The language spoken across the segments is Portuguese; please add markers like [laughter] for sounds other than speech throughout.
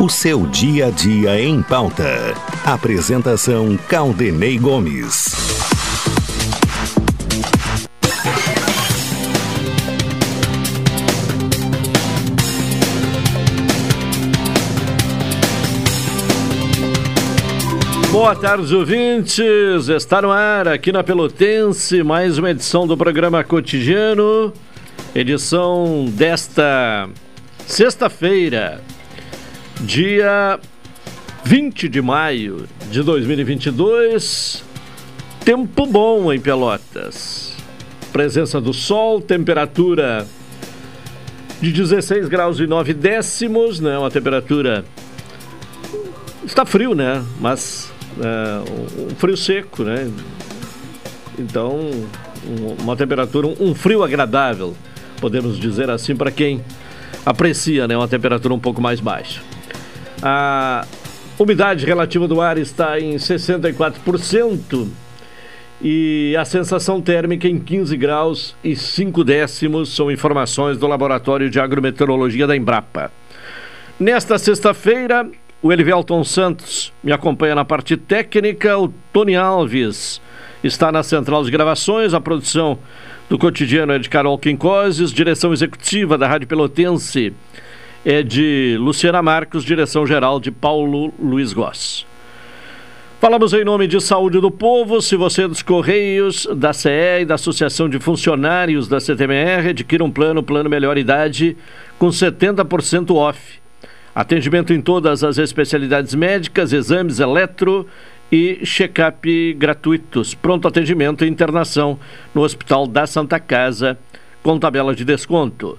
O seu dia a dia em pauta. Apresentação Caldenei Gomes. Boa tarde, ouvintes. Está no ar aqui na Pelotense mais uma edição do programa Cotidiano. Edição desta sexta-feira, dia 20 de maio de 2022. Tempo bom em Pelotas. Presença do sol, temperatura de 16 graus e 9 décimos, né? Uma temperatura. Está frio, né? Mas é, um frio seco, né? Então, um, uma temperatura, um frio agradável, podemos dizer assim, para quem aprecia né, uma temperatura um pouco mais baixa. A umidade relativa do ar está em 64% e a sensação térmica em 15 graus e 5 décimos são informações do Laboratório de Agrometeorologia da Embrapa. Nesta sexta-feira, o Elivelton Santos me acompanha na parte técnica. O Tony Alves está na central de gravações. A produção do cotidiano é de Carol Quincoses. Direção executiva da Rádio Pelotense é de Luciana Marcos. Direção geral de Paulo Luiz Goss. Falamos em nome de Saúde do Povo. Se você é dos Correios, da CE e da Associação de Funcionários da CTMR, adquira um plano, plano melhor idade, com 70% off. Atendimento em todas as especialidades médicas, exames eletro e check-up gratuitos. Pronto atendimento e internação no Hospital da Santa Casa, com tabela de desconto.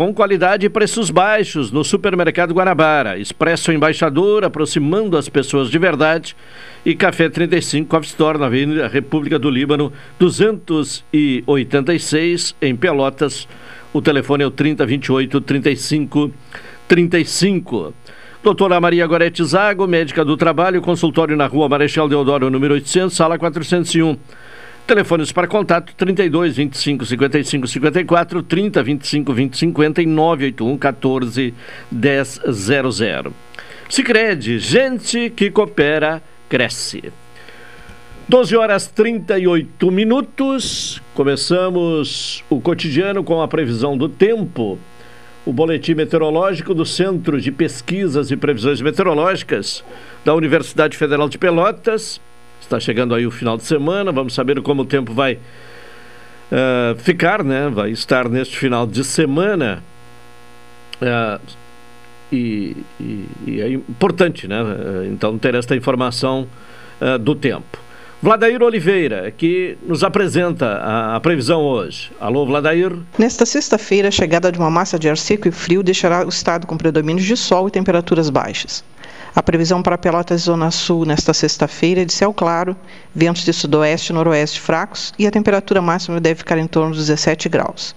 com qualidade e preços baixos no Supermercado Guanabara, Expresso Embaixador, aproximando as pessoas de verdade e Café 35 Coffee Store na Avenida República do Líbano 286 em Pelotas. O telefone é o 3028 35 35. Doutora Maria Gorete Zago, médica do trabalho, consultório na rua Marechal Deodoro, número 800, sala 401. Telefones para contato 32 25 55 54, 30 25 20 50 e 981 14 1000. Sicredi, gente que coopera, cresce. 12 horas 38 minutos. Começamos o cotidiano com a previsão do tempo. O boletim meteorológico do Centro de Pesquisas e Previsões Meteorológicas da Universidade Federal de Pelotas. Está chegando aí o final de semana, vamos saber como o tempo vai uh, ficar, né? Vai estar neste final de semana. Uh, e, e, e, é importante, né? Então, ter esta informação uh, do tempo. Vladair Oliveira, que nos apresenta a, a, previsão hoje. Alô, Vladair. Nesta sexta-feira, a chegada de uma massa de ar seco e frio deixará o estado com predomínio de sol e temperaturas baixas. A previsão para Pelotas Zona Sul nesta sexta-feira é de céu claro, ventos de sudoeste e noroeste fracos e a temperatura máxima deve ficar em torno dos 17 graus.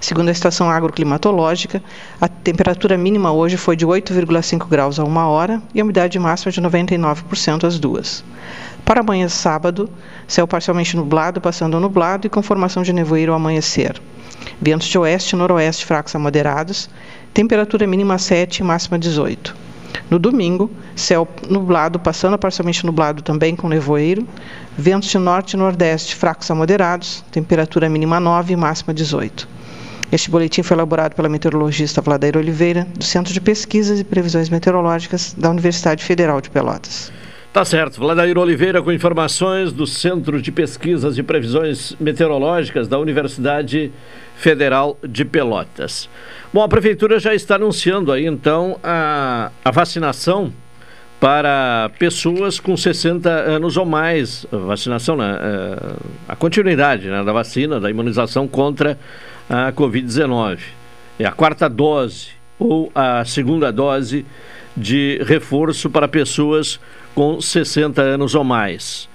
Segundo a estação agroclimatológica, a temperatura mínima hoje foi de 8,5 graus a uma hora e a umidade máxima de 99% às duas. Para amanhã, sábado, céu parcialmente nublado, passando a nublado e com formação de nevoeiro ao amanhecer. Ventos de oeste e noroeste fracos a moderados, temperatura mínima 7 e máxima 18. No domingo, céu nublado, passando a parcialmente nublado também com nevoeiro, ventos de norte e nordeste fracos a moderados, temperatura mínima 9 e máxima 18. Este boletim foi elaborado pela meteorologista Vladair Oliveira, do Centro de Pesquisas e Previsões Meteorológicas da Universidade Federal de Pelotas. Tá certo. Vladair Oliveira com informações do Centro de Pesquisas e Previsões Meteorológicas da Universidade Federal de Pelotas. Bom, a Prefeitura já está anunciando aí, então, a, a vacinação para pessoas com 60 anos ou mais. Vacinação, né? É, a continuidade né, da vacina, da imunização contra a Covid-19. É a quarta dose ou a segunda dose de reforço para pessoas com 60 anos ou mais.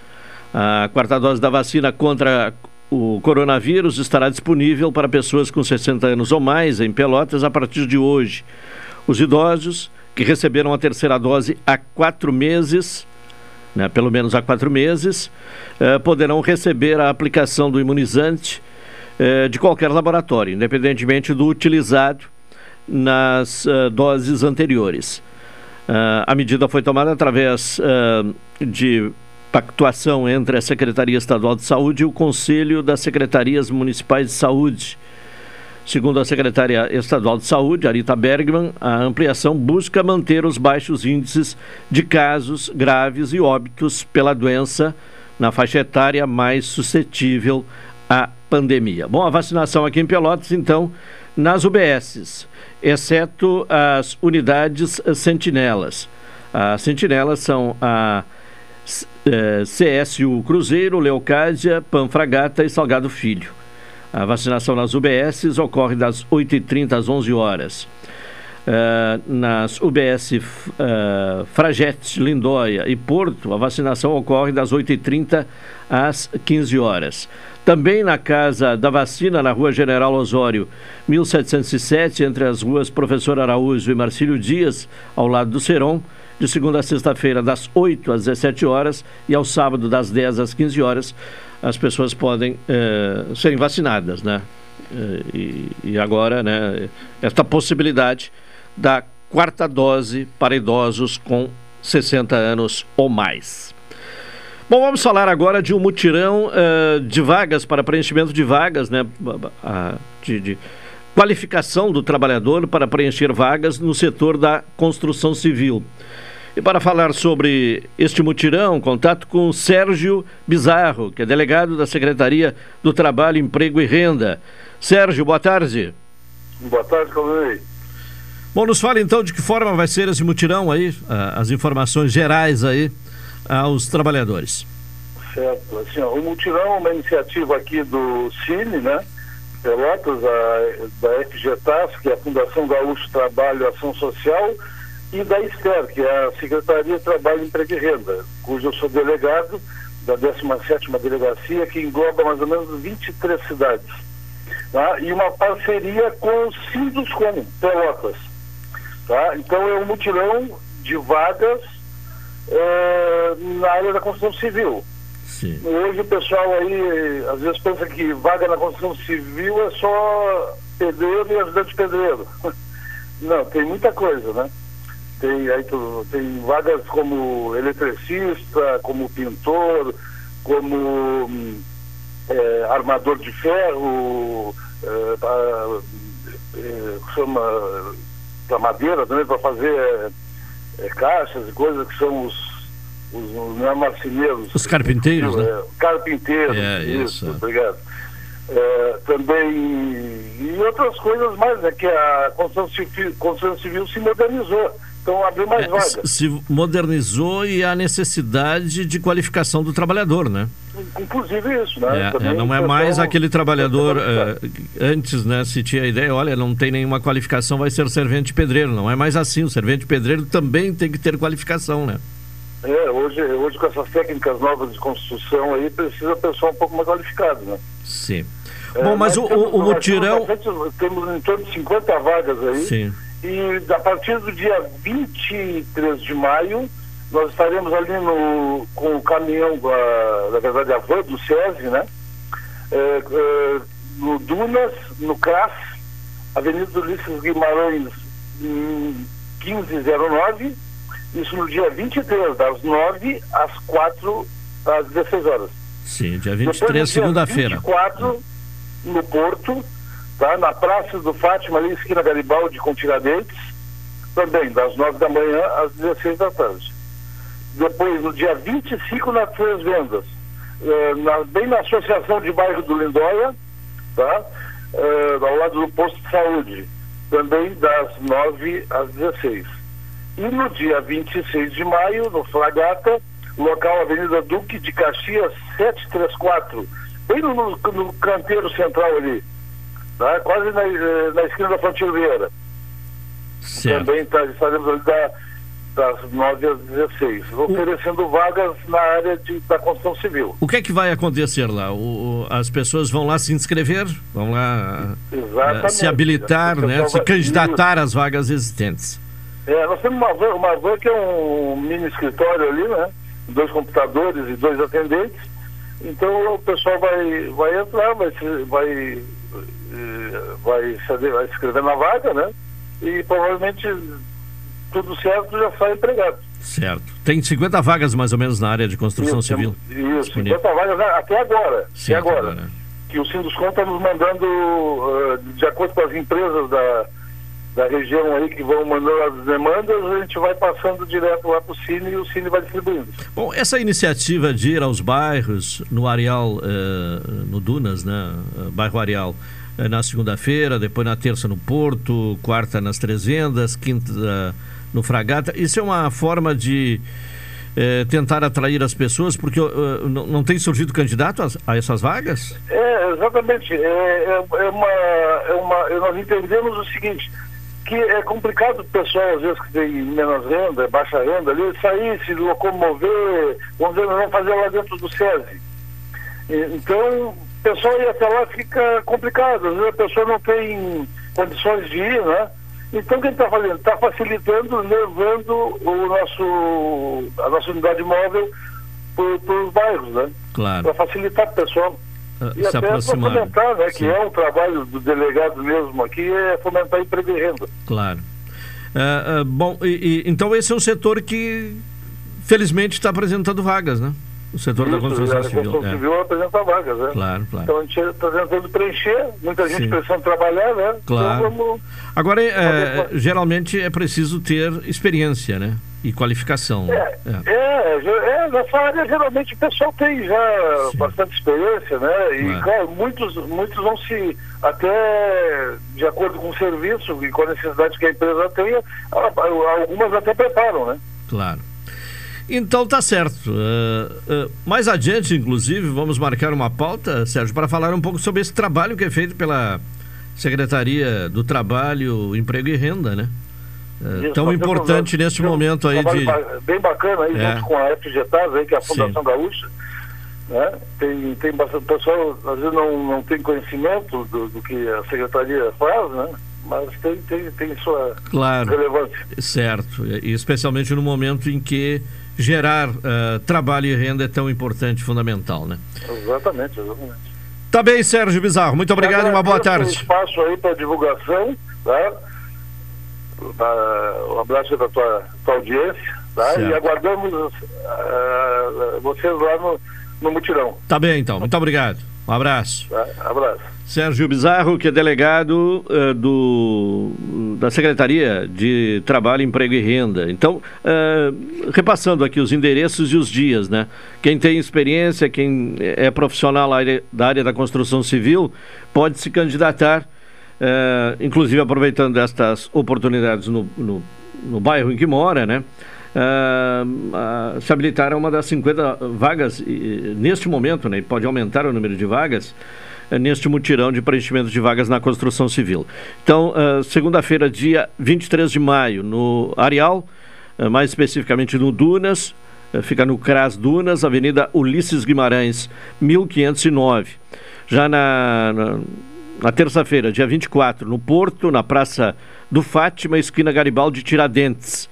A quarta dose da vacina contra o coronavírus estará disponível para pessoas com 60 anos ou mais em Pelotas a partir de hoje. Os idosos que receberam a terceira dose há quatro meses, né, pelo menos há quatro meses, eh, poderão receber a aplicação do imunizante eh, de qualquer laboratório, independentemente do utilizado nas uh, doses anteriores. Uh, a medida foi tomada através uh, de pactuação entre a Secretaria Estadual de Saúde e o Conselho das Secretarias Municipais de Saúde. Segundo a secretária estadual de Saúde, Arita Bergman, a ampliação busca manter os baixos índices de casos graves e óbitos pela doença na faixa etária mais suscetível à pandemia. Bom, a vacinação aqui em Pelotas, então, nas UBSs, exceto as unidades sentinelas. As sentinelas são a CSU Cruzeiro, Leocádia, Panfragata e Salgado Filho. A vacinação nas UBSs ocorre das 8h30 às 11 horas. Uh, nas UBS uh, é, Fragete, Lindóia e Porto, a vacinação ocorre das 8h30 às 15 horas. Também na Casa da Vacina, na Rua General Osório, 1707, entre as ruas Professor Araújo e Marcílio Dias, ao lado do Seron, de segunda a sexta-feira, das 8 às 17 horas e ao sábado, das 10 às 15 horas, as pessoas podem eh, serem vacinadas, né? Eh, e, e, agora, né, esta possibilidade da quarta dose para idosos com 60 anos ou mais. Bom, vamos falar agora de um mutirão uh, de vagas para preenchimento de vagas, né? de, de qualificação do trabalhador para preencher vagas no setor da construção civil. E para falar sobre este mutirão, contato com Sérgio Bizarro, que é delegado da Secretaria do Trabalho, Emprego e Renda. Sérgio, boa tarde. Boa tarde, Calvei. Bom, nos fala então de que forma vai ser esse mutirão aí, as informações gerais aí aos trabalhadores. Certo. Assim, ó, o mutirão é uma iniciativa aqui do Cine, né? Pelotas, a, da FGTAS, que é a Fundação Gaúcho Trabalho e Ação Social, e da STER, que é a Secretaria de Trabalho, Emprego e Renda, cujo eu sou delegado da 17ª Delegacia, que engloba mais ou menos 23 cidades. Tá? E uma parceria com o Sinduscom, Pelotas. Tá? Então é um mutirão de vagas é, na área da construção civil. Sim. Hoje o pessoal aí às vezes pensa que vaga na construção civil é só pedreiro e ajudante pedreiro. [laughs] Não, tem muita coisa, né? Tem, aí tu, tem vagas como eletricista, como pintor, como é, armador de ferro, é, pra, é, chama para madeira também, para fazer é, caixas e coisas que são os, os não é marceneiros. Os carpinteiros, né? É, carpinteiros, é, isso, isso, obrigado. É, também e outras coisas mais, né, que a construção civil, construção civil se modernizou. Então abriu mais é, vagas. Se modernizou e a necessidade de qualificação do trabalhador, né? Inclusive isso, né? É, é, não é mais aquele trabalhador uh, antes, né? Se tinha a ideia, olha, não tem nenhuma qualificação, vai ser servente pedreiro. Não é mais assim. O servente pedreiro também tem que ter qualificação, né? É, hoje, hoje com essas técnicas novas de construção aí precisa pessoal um pouco mais qualificado, né? Sim. É, Bom, mas, mas o, o, o mutirão. Temos em torno de 50 vagas aí. Sim. E a partir do dia 23 de maio, nós estaremos ali no, com o caminhão, uh, na verdade a van do SESI, né? É, é, no Dunas, no CRAS, Avenida Ulisses Guimarães, 1509, isso no dia 23, das 9 às 4 às 16 horas. Sim, dia 23, segunda-feira. 24, no Porto, tá? na Praça do Fátima, ali, esquina Garibaldi com Tiradentes, também, das 9 da manhã às 16 da tarde. Depois, no dia 25, nas Três Vendas, eh, na, bem na Associação de Bairro do Lindóia, tá? uh, ao lado do posto de saúde, também das 9 às 16. E no dia 26 de maio, no Flagata, local Avenida Duque de Caxias 734, bem no, no canteiro central ali, tá? quase na, eh, na esquina da Fonte Vieira. Também tá, estaremos ali da, das 9 às 16, oferecendo vagas na área de, da construção civil. O que é que vai acontecer lá? O, as pessoas vão lá se inscrever, vão lá uh, se habilitar, né, se candidatar às vagas existentes. É, nós temos uma van, uma van que é um mini escritório ali, né? Dois computadores e dois atendentes. Então o pessoal vai, vai entrar, vai, vai, vai, vai se inscrever na vaga, né? E provavelmente tudo certo já sai empregado. Certo. Tem 50 vagas mais ou menos na área de construção isso, civil? Isso, disponível. 50 vagas né? até agora. Sim, até agora. agora. Que o Sinduscom está nos mandando, uh, de acordo com as empresas da da região aí que vão mandando as demandas, a gente vai passando direto lá para o Cine e o Cine vai distribuindo. Bom, essa iniciativa de ir aos bairros, no Areal, eh, no Dunas, né, bairro Areal, na segunda-feira, depois na terça no Porto, quarta nas Três Vendas, quinta no Fragata, isso é uma forma de tentar atrair as pessoas, porque não, não, tem surgido candidato a, a, essas vagas? É, exatamente. É, é, é uma, é uma, nós entendemos o seguinte, que é complicado o pessoal, às vezes, que tem menos renda, baixa renda, ali, sair, se locomover, vamos dizer, não fazer lá dentro do SESI. Então, o pessoal ir até lá fica complicado, às vezes a pessoa não tem condições de ir, né? Então, o que a gente está fazendo? Está facilitando, levando o nosso, a nossa unidade móvel para os bairros, né? Claro. Para facilitar o pessoal. Ah, e até para fomentar, né, que é um trabalho do delegado mesmo aqui, é fomentar emprego e renda. Claro. Uh, uh, bom, e, e, então esse é um setor que felizmente está apresentando vagas, né? O setor Isso, da construção a civil. A construção é. civil apresenta vagas, né? Claro, claro. Então a gente está tentando preencher, muita gente Sim. precisando trabalhar, né? Então claro. Então, vamos... Agora, é, geralmente é preciso ter experiência, né? e qualificação. É, é. é, é nessa área geralmente o pessoal tem já Sim. bastante experiência, né? E, é. claro, muitos, muitos vão se, até de acordo com o serviço e com a necessidade que a empresa tenha, algumas até preparam, né? Claro. Então tá certo. Uh, uh, mais adiante, inclusive, vamos marcar uma pauta, Sérgio, para falar um pouco sobre esse trabalho que é feito pela Secretaria do Trabalho, Emprego e Renda, né? É, tão importante neste momento aí de... Bem bacana aí, é. junto com a FGTAS aí, que é a Fundação Sim. Gaúcha. Né? Tem, tem bastante pessoal, às vezes não, não tem conhecimento do, do que a Secretaria faz, né? Mas tem, tem, tem sua claro, relevância. Certo, e especialmente no momento em que gerar uh, trabalho e renda é tão importante, fundamental, né? Exatamente, exatamente. Tá bem, Sérgio Bizarro. Muito obrigado e uma boa tarde. espaço aí para divulgação, tá? um abraço para a tua, tua audiência, tá? E aguardamos uh, vocês lá no, no mutirão. Tá bem, então. Muito obrigado. Um abraço. Tá? Abraço. Sérgio Bizarro, que é delegado uh, do, da Secretaria de Trabalho, Emprego e Renda. Então, uh, repassando aqui os endereços e os dias, né? Quem tem experiência, quem é profissional da área da construção civil, pode se candidatar é, inclusive aproveitando estas oportunidades no, no, no, bairro em que mora, né? É, se habilitar a uma das 50 vagas e, neste momento, né? E pode aumentar o número de vagas neste mutirão de preenchimento de vagas na construção civil. Então, segunda-feira, dia 23 de maio, no Areal, mais especificamente no Dunas, fica no CRAS Dunas, Avenida Ulisses Guimarães, 1509. Já na, na na terça-feira, dia 24, no Porto, na Praça do Fátima, esquina Garibaldi Tiradentes.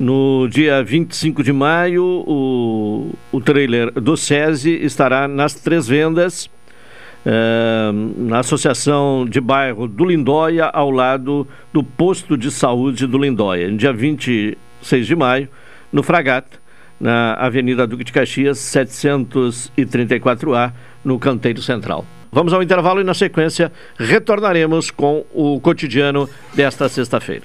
No dia 25 de maio, o, o trailer do SESI estará nas três vendas, eh, na Associação de Bairro do Lindóia, ao lado do Posto de Saúde do Lindóia. No dia 26 de maio, no Fragata, na Avenida Duque de Caxias, 734A, no Canteiro Central. Vamos ao intervalo e, na sequência, retornaremos com o cotidiano desta sexta-feira.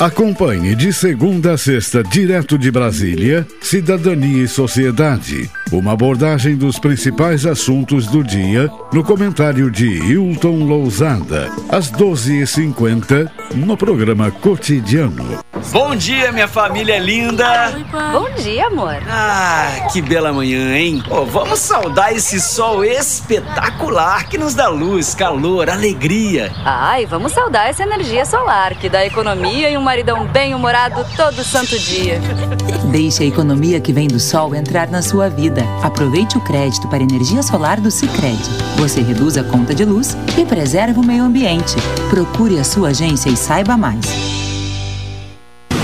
Acompanhe de segunda a sexta, direto de Brasília, Cidadania e Sociedade. Uma abordagem dos principais assuntos do dia no comentário de Hilton Lousada, às 12h50, no programa Cotidiano. Bom dia, minha família linda! Bom dia, amor! Ah, que bela manhã, hein? Oh, vamos saudar esse sol espetacular que nos dá luz, calor, alegria. Ai, vamos saudar essa energia solar que dá economia e um maridão bem-humorado todo santo dia. Deixe a economia que vem do sol entrar na sua vida. Aproveite o crédito para energia solar do Sicredi. Você reduz a conta de luz e preserva o meio ambiente. Procure a sua agência e saiba mais.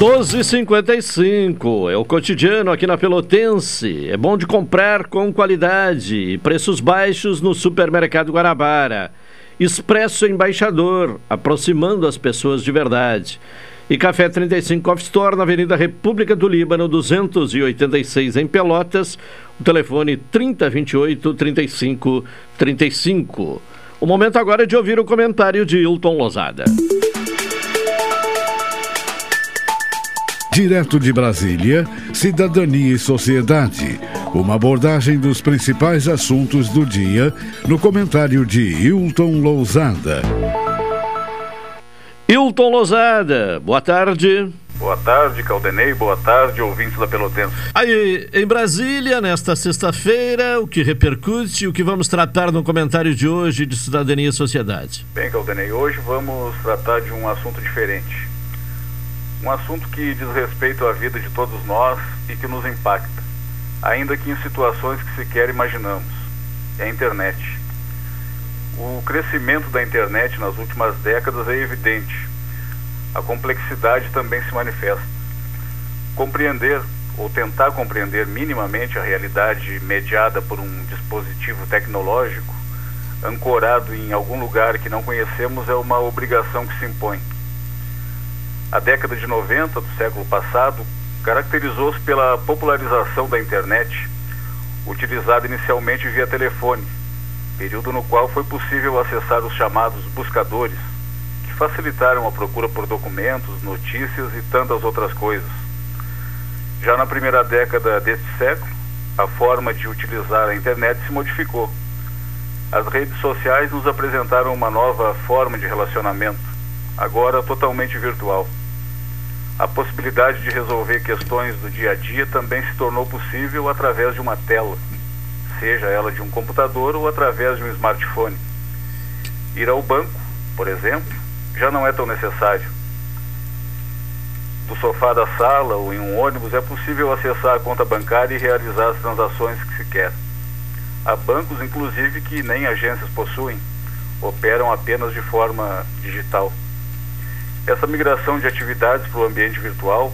12,55 é o cotidiano aqui na Pelotense. É bom de comprar com qualidade preços baixos no Supermercado Guarabara. Expresso Embaixador, aproximando as pessoas de verdade. E Café 35 Coffee Store na Avenida República do Líbano, 286 em Pelotas. O telefone 3028 35 35. O momento agora é de ouvir o comentário de Hilton Lozada. Direto de Brasília, Cidadania e Sociedade. Uma abordagem dos principais assuntos do dia no comentário de Hilton Lousada. Hilton Lousada, boa tarde. Boa tarde, Caldenei. Boa tarde, ouvintes da Pelotense. Aí, em Brasília, nesta sexta-feira, o que repercute e o que vamos tratar no comentário de hoje de Cidadania e Sociedade? Bem, Caldenei, hoje vamos tratar de um assunto diferente. Um assunto que diz respeito à vida de todos nós e que nos impacta, ainda que em situações que sequer imaginamos. É a internet. O crescimento da internet nas últimas décadas é evidente. A complexidade também se manifesta. Compreender ou tentar compreender minimamente a realidade mediada por um dispositivo tecnológico ancorado em algum lugar que não conhecemos é uma obrigação que se impõe. A década de 90 do século passado caracterizou-se pela popularização da internet, utilizada inicialmente via telefone, período no qual foi possível acessar os chamados buscadores, que facilitaram a procura por documentos, notícias e tantas outras coisas. Já na primeira década deste século, a forma de utilizar a internet se modificou. As redes sociais nos apresentaram uma nova forma de relacionamento, agora totalmente virtual a possibilidade de resolver questões do dia a dia também se tornou possível através de uma tela, seja ela de um computador ou através de um smartphone. Ir ao banco, por exemplo, já não é tão necessário. Do sofá da sala ou em um ônibus é possível acessar a conta bancária e realizar as transações que se quer. Há bancos, inclusive, que nem agências possuem, operam apenas de forma digital. Essa migração de atividades para o ambiente virtual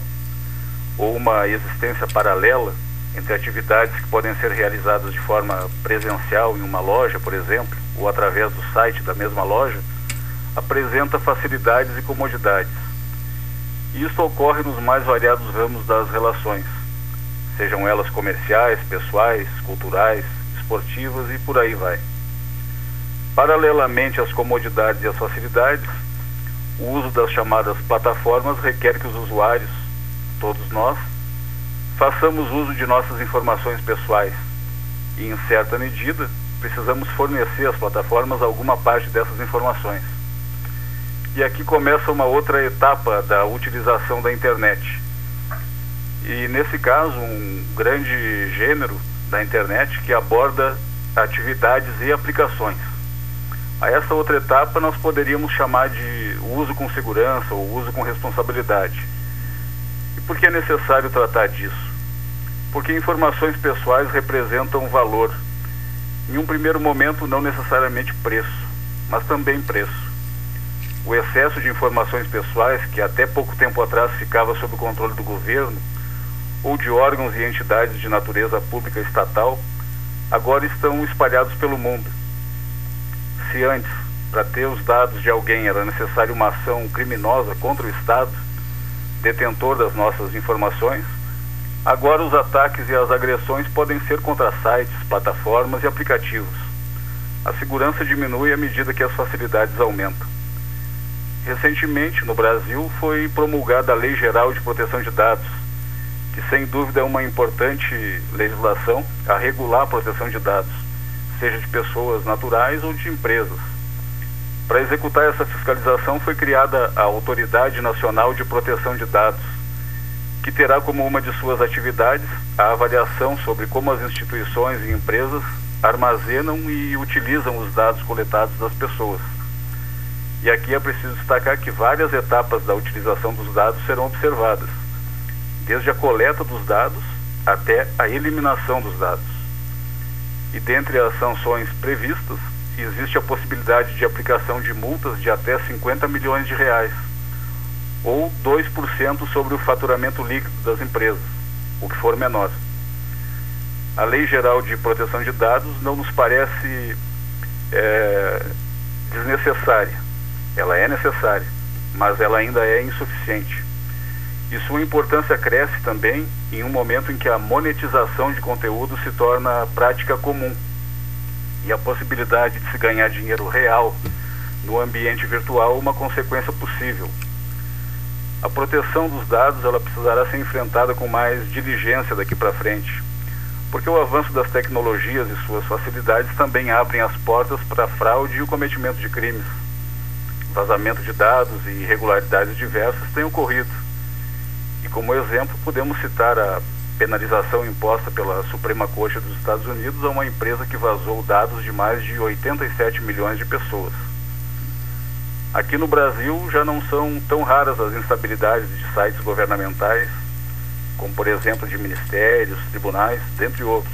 ou uma existência paralela entre atividades que podem ser realizadas de forma presencial em uma loja, por exemplo, ou através do site da mesma loja, apresenta facilidades e comodidades. Isso ocorre nos mais variados ramos das relações, sejam elas comerciais, pessoais, culturais, esportivas e por aí vai. Paralelamente às comodidades e às facilidades, o uso das chamadas plataformas requer que os usuários, todos nós, façamos uso de nossas informações pessoais e, em certa medida, precisamos fornecer às plataformas alguma parte dessas informações. E aqui começa uma outra etapa da utilização da internet. E, nesse caso, um grande gênero da internet que aborda atividades e aplicações. A essa outra etapa nós poderíamos chamar de uso com segurança ou uso com responsabilidade. E por que é necessário tratar disso? Porque informações pessoais representam valor. Em um primeiro momento, não necessariamente preço, mas também preço. O excesso de informações pessoais, que até pouco tempo atrás ficava sob o controle do governo, ou de órgãos e entidades de natureza pública estatal, agora estão espalhados pelo mundo se antes, para ter os dados de alguém, era necessário uma ação criminosa contra o Estado, detentor das nossas informações, agora os ataques e as agressões podem ser contra sites, plataformas e aplicativos. A segurança diminui à medida que as facilidades aumentam. Recentemente, no Brasil, foi promulgada a Lei Geral de Proteção de Dados, que sem dúvida é uma importante legislação a regular a proteção de dados seja de pessoas naturais ou de empresas. Para executar essa fiscalização foi criada a Autoridade Nacional de Proteção de Dados, que terá como uma de suas atividades a avaliação sobre como as instituições e empresas armazenam e utilizam os dados coletados das pessoas. E aqui é preciso destacar que várias etapas da utilização dos dados serão observadas, desde a coleta dos dados até a eliminação dos dados e dentre as sanções previstas, existe a possibilidade de aplicação de multas de até 50 milhões de reais, ou 2% sobre o faturamento líquido das empresas, o que for menor. A Lei Geral de Proteção de Dados não nos parece é, desnecessária. Ela é necessária, mas ela ainda é insuficiente. E sua importância cresce também em um momento em que a monetização de conteúdo se torna prática comum e a possibilidade de se ganhar dinheiro real no ambiente virtual uma consequência possível. A proteção dos dados ela precisará ser enfrentada com mais diligência daqui para frente, porque o avanço das tecnologias e suas facilidades também abrem as portas para fraude e o cometimento de crimes. Vazamento de dados e irregularidades diversas têm ocorrido. E como exemplo, podemos citar a penalização imposta pela Suprema Corte dos Estados Unidos a uma empresa que vazou dados de mais de 87 milhões de pessoas. Aqui no Brasil já não são tão raras as instabilidades de sites governamentais, como por exemplo de ministérios, tribunais, dentre outros,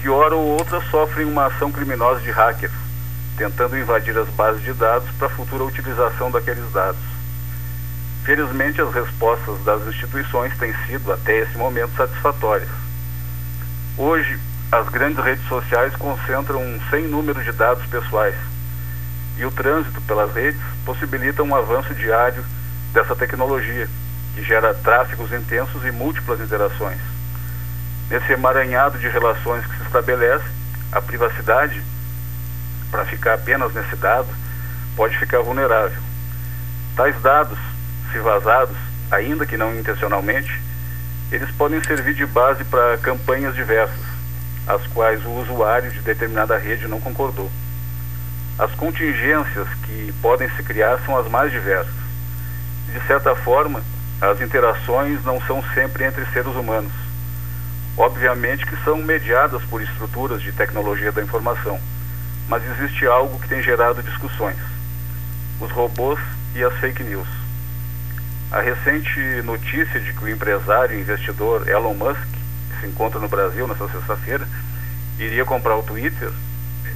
que hora ou outra sofrem uma ação criminosa de hackers, tentando invadir as bases de dados para futura utilização daqueles dados. Felizmente, as respostas das instituições têm sido, até esse momento, satisfatórias. Hoje, as grandes redes sociais concentram um sem número de dados pessoais e o trânsito pelas redes possibilita um avanço diário dessa tecnologia, que gera tráfegos intensos e múltiplas interações. Nesse emaranhado de relações que se estabelece, a privacidade, para ficar apenas nesse dado, pode ficar vulnerável. Tais dados se vazados, ainda que não intencionalmente, eles podem servir de base para campanhas diversas, as quais o usuário de determinada rede não concordou. As contingências que podem se criar são as mais diversas. De certa forma, as interações não são sempre entre seres humanos. Obviamente que são mediadas por estruturas de tecnologia da informação, mas existe algo que tem gerado discussões: os robôs e as fake news. A recente notícia de que o empresário e investidor Elon Musk, que se encontra no Brasil nesta sexta-feira, iria comprar o Twitter,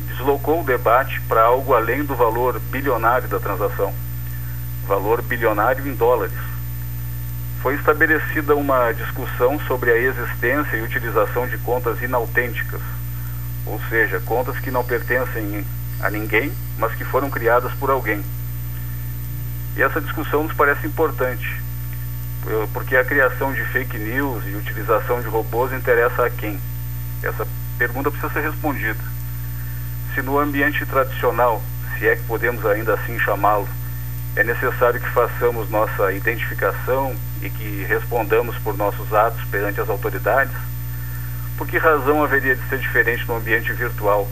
deslocou o debate para algo além do valor bilionário da transação valor bilionário em dólares. Foi estabelecida uma discussão sobre a existência e utilização de contas inautênticas, ou seja, contas que não pertencem a ninguém, mas que foram criadas por alguém. E essa discussão nos parece importante, porque a criação de fake news e utilização de robôs interessa a quem? Essa pergunta precisa ser respondida. Se no ambiente tradicional, se é que podemos ainda assim chamá-lo, é necessário que façamos nossa identificação e que respondamos por nossos atos perante as autoridades, por que razão haveria de ser diferente no ambiente virtual,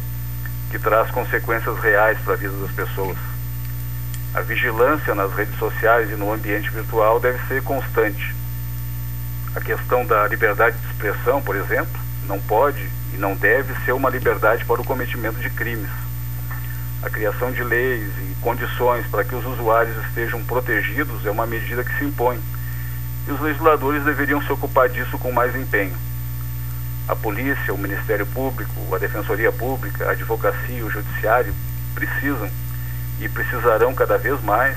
que traz consequências reais para a vida das pessoas? A vigilância nas redes sociais e no ambiente virtual deve ser constante. A questão da liberdade de expressão, por exemplo, não pode e não deve ser uma liberdade para o cometimento de crimes. A criação de leis e condições para que os usuários estejam protegidos é uma medida que se impõe. E os legisladores deveriam se ocupar disso com mais empenho. A polícia, o Ministério Público, a Defensoria Pública, a advocacia e o Judiciário precisam e precisarão cada vez mais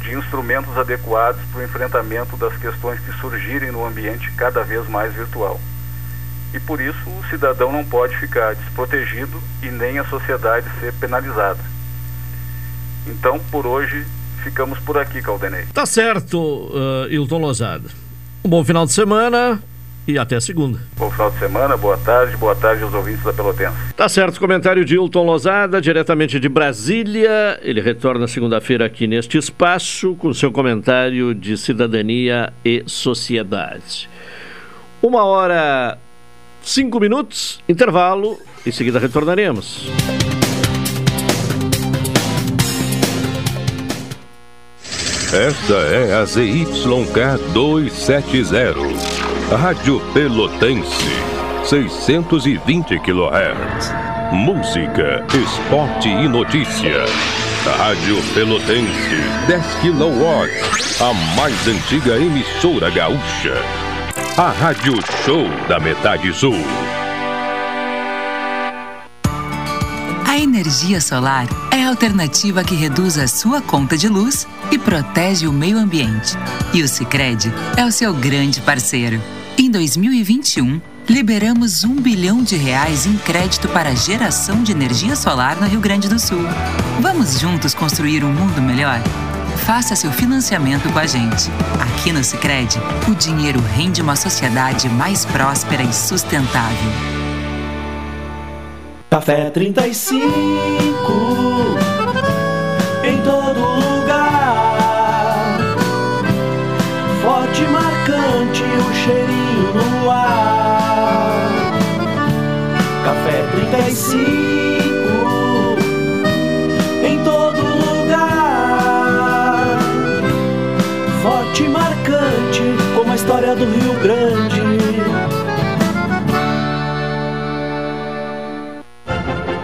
de instrumentos adequados para o enfrentamento das questões que surgirem no ambiente cada vez mais virtual. E por isso o cidadão não pode ficar desprotegido e nem a sociedade ser penalizada. Então, por hoje, ficamos por aqui, Caldenei. Tá certo, uh, Hilton Lozada. Um bom final de semana e até segunda. Bom final de semana, boa tarde, boa tarde aos ouvintes da Pelotense. Tá certo, comentário de Hilton Lozada, diretamente de Brasília. Ele retorna segunda-feira aqui neste espaço com seu comentário de cidadania e sociedade. Uma hora, cinco minutos, intervalo, em seguida retornaremos. Esta é a ZYK 270 Rádio Pelotense, 620 kHz. Música, esporte e notícia. Rádio Pelotense, 10 kW. A mais antiga emissora gaúcha. A Rádio Show da Metade Sul. A energia solar é a alternativa que reduz a sua conta de luz e protege o meio ambiente. E o Sicredi é o seu grande parceiro. Em 2021, Liberamos um bilhão de reais em crédito para geração de energia solar no Rio Grande do Sul. Vamos juntos construir um mundo melhor? Faça seu financiamento com a gente. Aqui no Sicredi, o dinheiro rende uma sociedade mais próspera e sustentável. Café 35 em todo lugar. Forte e marcante o cheirinho no ar. Café 35 em todo lugar. Forte e marcante como a história do Rio Grande.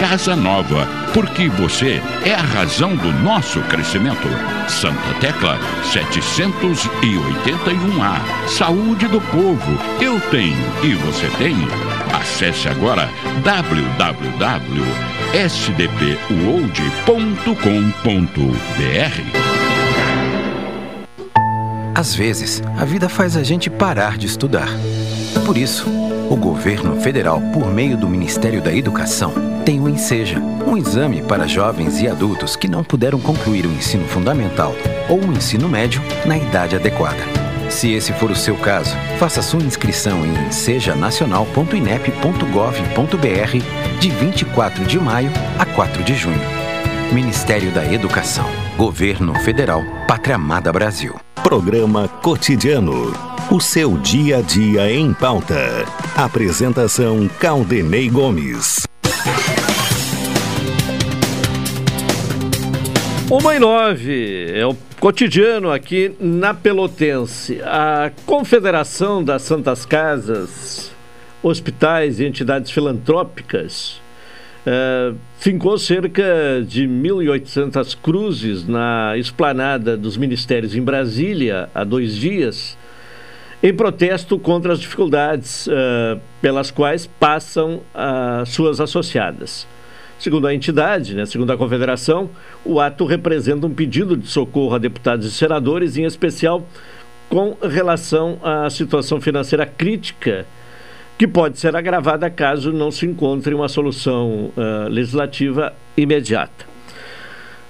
Casa Nova, porque você é a razão do nosso crescimento. Santa Tecla 781A. Saúde do povo. Eu tenho e você tem. Acesse agora www.sdpuold.com.br. Às vezes, a vida faz a gente parar de estudar. Por isso, o governo federal, por meio do Ministério da Educação, tem o Enseja, um exame para jovens e adultos que não puderam concluir o ensino fundamental ou o ensino médio na idade adequada. Se esse for o seu caso, faça sua inscrição em sejanacional.inep.gov.br de 24 de maio a 4 de junho. Ministério da Educação, Governo Federal, Pátria Amada Brasil. Programa Cotidiano. O seu dia a dia em pauta. Apresentação Caldenei Gomes. Uma e nove é o cotidiano aqui na Pelotense. A Confederação das Santas Casas, Hospitais e Entidades Filantrópicas uh, fincou cerca de 1.800 cruzes na esplanada dos ministérios em Brasília há dois dias, em protesto contra as dificuldades uh, pelas quais passam as suas associadas. Segundo a entidade, né, segundo a confederação, o ato representa um pedido de socorro a deputados e senadores, em especial com relação à situação financeira crítica que pode ser agravada caso não se encontre uma solução uh, legislativa imediata.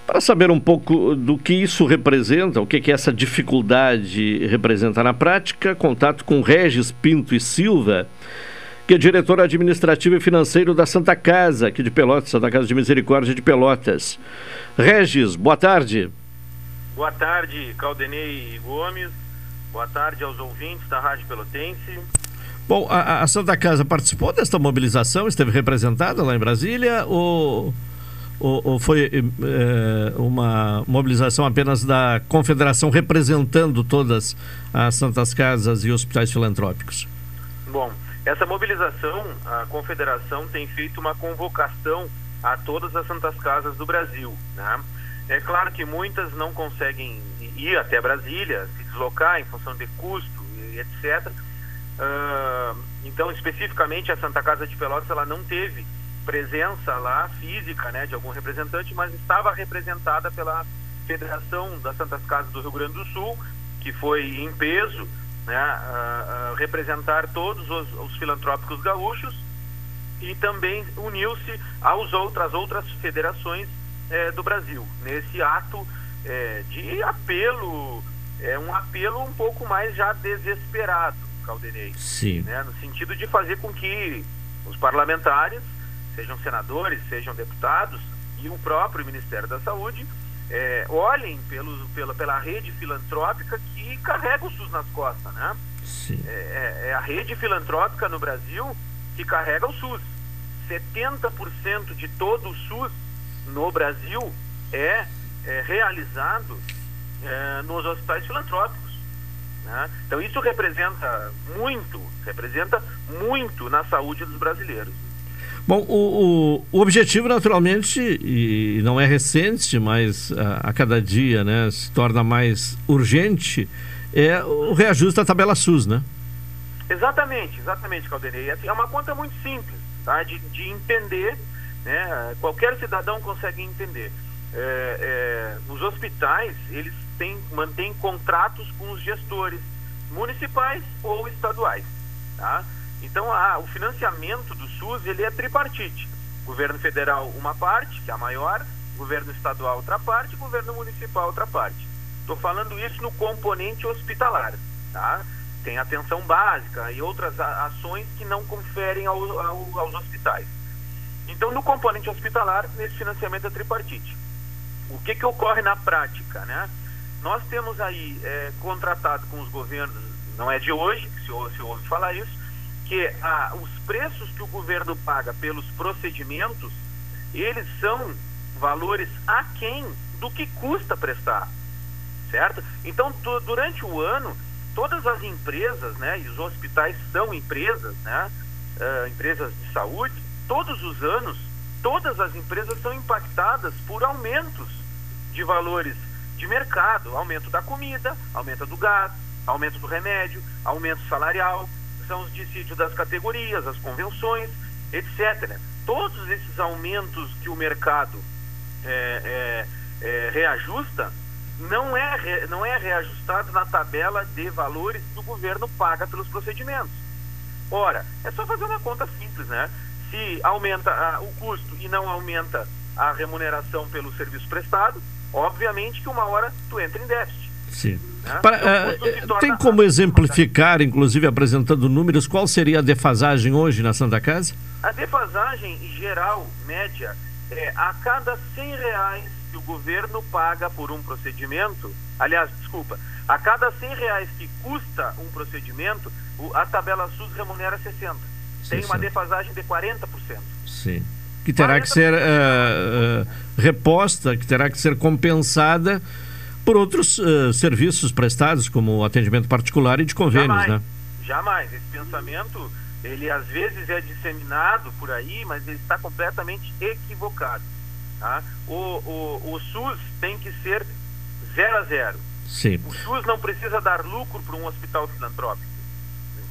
Para saber um pouco do que isso representa, o que, que essa dificuldade representa na prática, contato com Regis Pinto e Silva, que é diretor administrativo e financeiro da Santa Casa, aqui de Pelotas, Santa Casa de Misericórdia de Pelotas. Regis, boa tarde. Boa tarde, Caldenei Gomes. Boa tarde aos ouvintes da Rádio Pelotense. Bom, a, a, Santa Casa participou desta mobilização, esteve representada lá em Brasília ou, ou, ou foi é, uma mobilização apenas da Confederação representando todas as Santas Casas e hospitais filantrópicos? Bom, Essa mobilização, a confederação tem feito uma convocação a todas as santas casas do Brasil. Né? É claro que muitas não conseguem ir até Brasília, se deslocar em função de custo etc. Uh, então, especificamente, a Santa Casa de Pelotas ela não teve presença lá física né, de algum representante, mas estava representada pela Federação das Santas Casas do Rio Grande do Sul, que foi em peso né, uh, uh, representar todos os, os, filantrópicos gaúchos e também uniu-se às outras outras federações eh, do Brasil. Nesse ato eh, de apelo é um apelo um pouco mais já desesperado Caldenei Sim. Né, no sentido de fazer com que os parlamentares sejam senadores sejam deputados e o próprio Ministério da Saúde é, olhem pelo, pela, pela rede filantrópica que carrega o SUS nas costas, né? Sim. É, é, é a rede filantrópica no Brasil que carrega o SUS. 70% de todo o SUS no Brasil é, é realizado é, nos hospitais filantrópicos. Né? Então isso representa muito, representa muito na saúde dos brasileiros. Bom, o, o, o, objetivo, naturalmente, e não é recente, mas a, a, cada dia né, se torna mais urgente, é o reajuste da tabela SUS, né? Exatamente, exatamente, Caldenei. Assim, é uma conta muito simples, tá? de, de entender, né? qualquer cidadão consegue entender. É, é, os hospitais, eles têm, mantêm contratos com os gestores municipais ou estaduais, tá? Então, a, o financiamento do SUS ele é tripartite. Governo federal uma parte, que é a maior, governo estadual outra parte, governo municipal outra parte. Estou falando isso no componente hospitalar, tá? Tem atenção básica e outras ações que não conferem ao, ao, aos hospitais. Então, no componente hospitalar, esse financiamento é tripartite. O que, que ocorre na prática, né? Nós temos aí é, contratado com os governos, não é de hoje que se ouve, se ouve falar isso, que os preços que o governo paga pelos procedimentos, eles são valores aquém do que custa prestar, certo? Então, durante o ano, todas as empresas, né, e os hospitais são empresas, né, uh, empresas de saúde, todos os anos, todas as empresas são impactadas por aumentos de valores de mercado, aumento da comida, aumento do gás, aumento do remédio, aumento salarial, são os dissídios das categorias, as convenções, etc. Todos esses aumentos que o mercado é, é, é, reajusta não é, não é reajustado na tabela de valores que o governo paga pelos procedimentos. Ora, é só fazer uma conta simples, né? Se aumenta a, o custo e não aumenta a remuneração pelo serviço prestado, obviamente que uma hora tu entra em déficit. Sim. Né? Para, então, uh, tem como exemplificar, inclusive apresentando números, qual seria a defasagem hoje na Santa Casa? A defasagem geral, média, é a cada 100 reais que o governo paga por um procedimento, aliás, desculpa, a cada 100 reais que custa um procedimento, a tabela SUS remunera 60. Tem uma defasagem de 40%. Sim. Que terá que ser uh, uh, reposta, que terá que ser compensada por outros uh, serviços prestados, como atendimento particular e de convênios, jamais, né? Jamais. Esse pensamento, ele às vezes é disseminado por aí, mas ele está completamente equivocado. Tá? O, o, o SUS tem que ser zero a zero. Sim. O SUS não precisa dar lucro para um hospital filantrópico.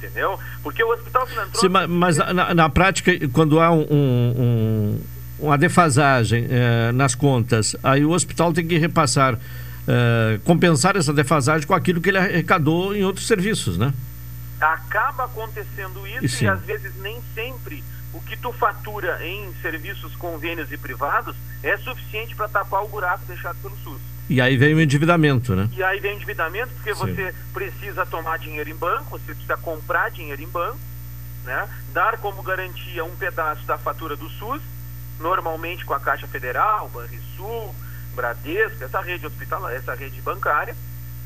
Entendeu? Porque o hospital filantrópico. Sim, mas, mas na, na, prática, quando há um, um, uma defasagem eh, nas contas, aí o hospital tem que repassar uh, compensar essa defasagem com aquilo que ele arrecadou em outros serviços, né? Acaba acontecendo isso e, e às vezes nem sempre o que tu fatura em serviços convênios e privados é suficiente para tapar o buraco deixado pelo SUS. E aí vem o endividamento, né? E aí vem o endividamento porque Sim. você precisa tomar dinheiro em banco, você precisa comprar dinheiro em banco, né? Dar como garantia um pedaço da fatura do SUS, normalmente com a Caixa Federal, Banrisul, Bradesco, essa rede hospitalar, essa rede bancária,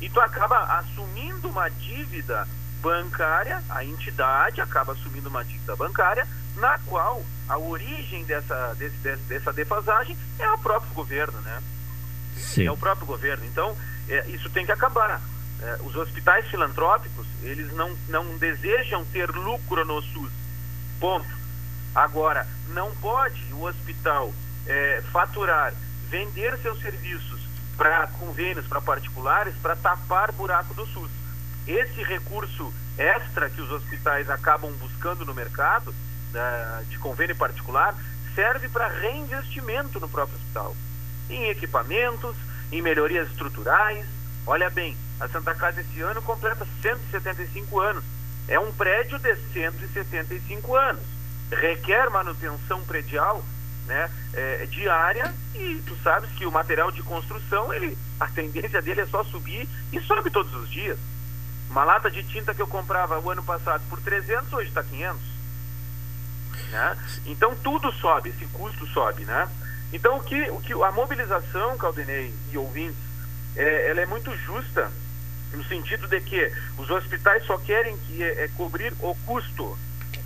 e tu acaba assumindo uma dívida bancária, a entidade acaba assumindo uma dívida bancária, na qual a origem dessa, desse, dessa defasagem é o próprio governo, né? Sim. É o próprio governo. Então, é, isso tem que acabar. eh, os hospitais filantrópicos, eles não, não desejam ter lucro no SUS. Ponto. Agora, não pode o hospital eh, faturar, vender seus serviços para convênios para particulares para tapar buraco do SUS. Esse recurso extra que os hospitais acabam buscando no mercado, de convênio particular, serve para reinvestimento no próprio hospital. Em equipamentos, em melhorias estruturais. Olha bem, a Santa Casa esse ano completa 175 anos. É um prédio de 175 anos. Requer manutenção predial né, é, diária e tu sabes que o material de construção, ele, a tendência dele é só subir e sobe todos os dias. Uma lata de tinta que eu comprava o ano passado por 300, hoje está 500. Né? Então tudo sobe, esse custo sobe, né? Então o que, o que a mobilização, Caldenei e ouvintes, é, ela é muito justa no sentido de que os hospitais só querem que é, é cobrir o custo,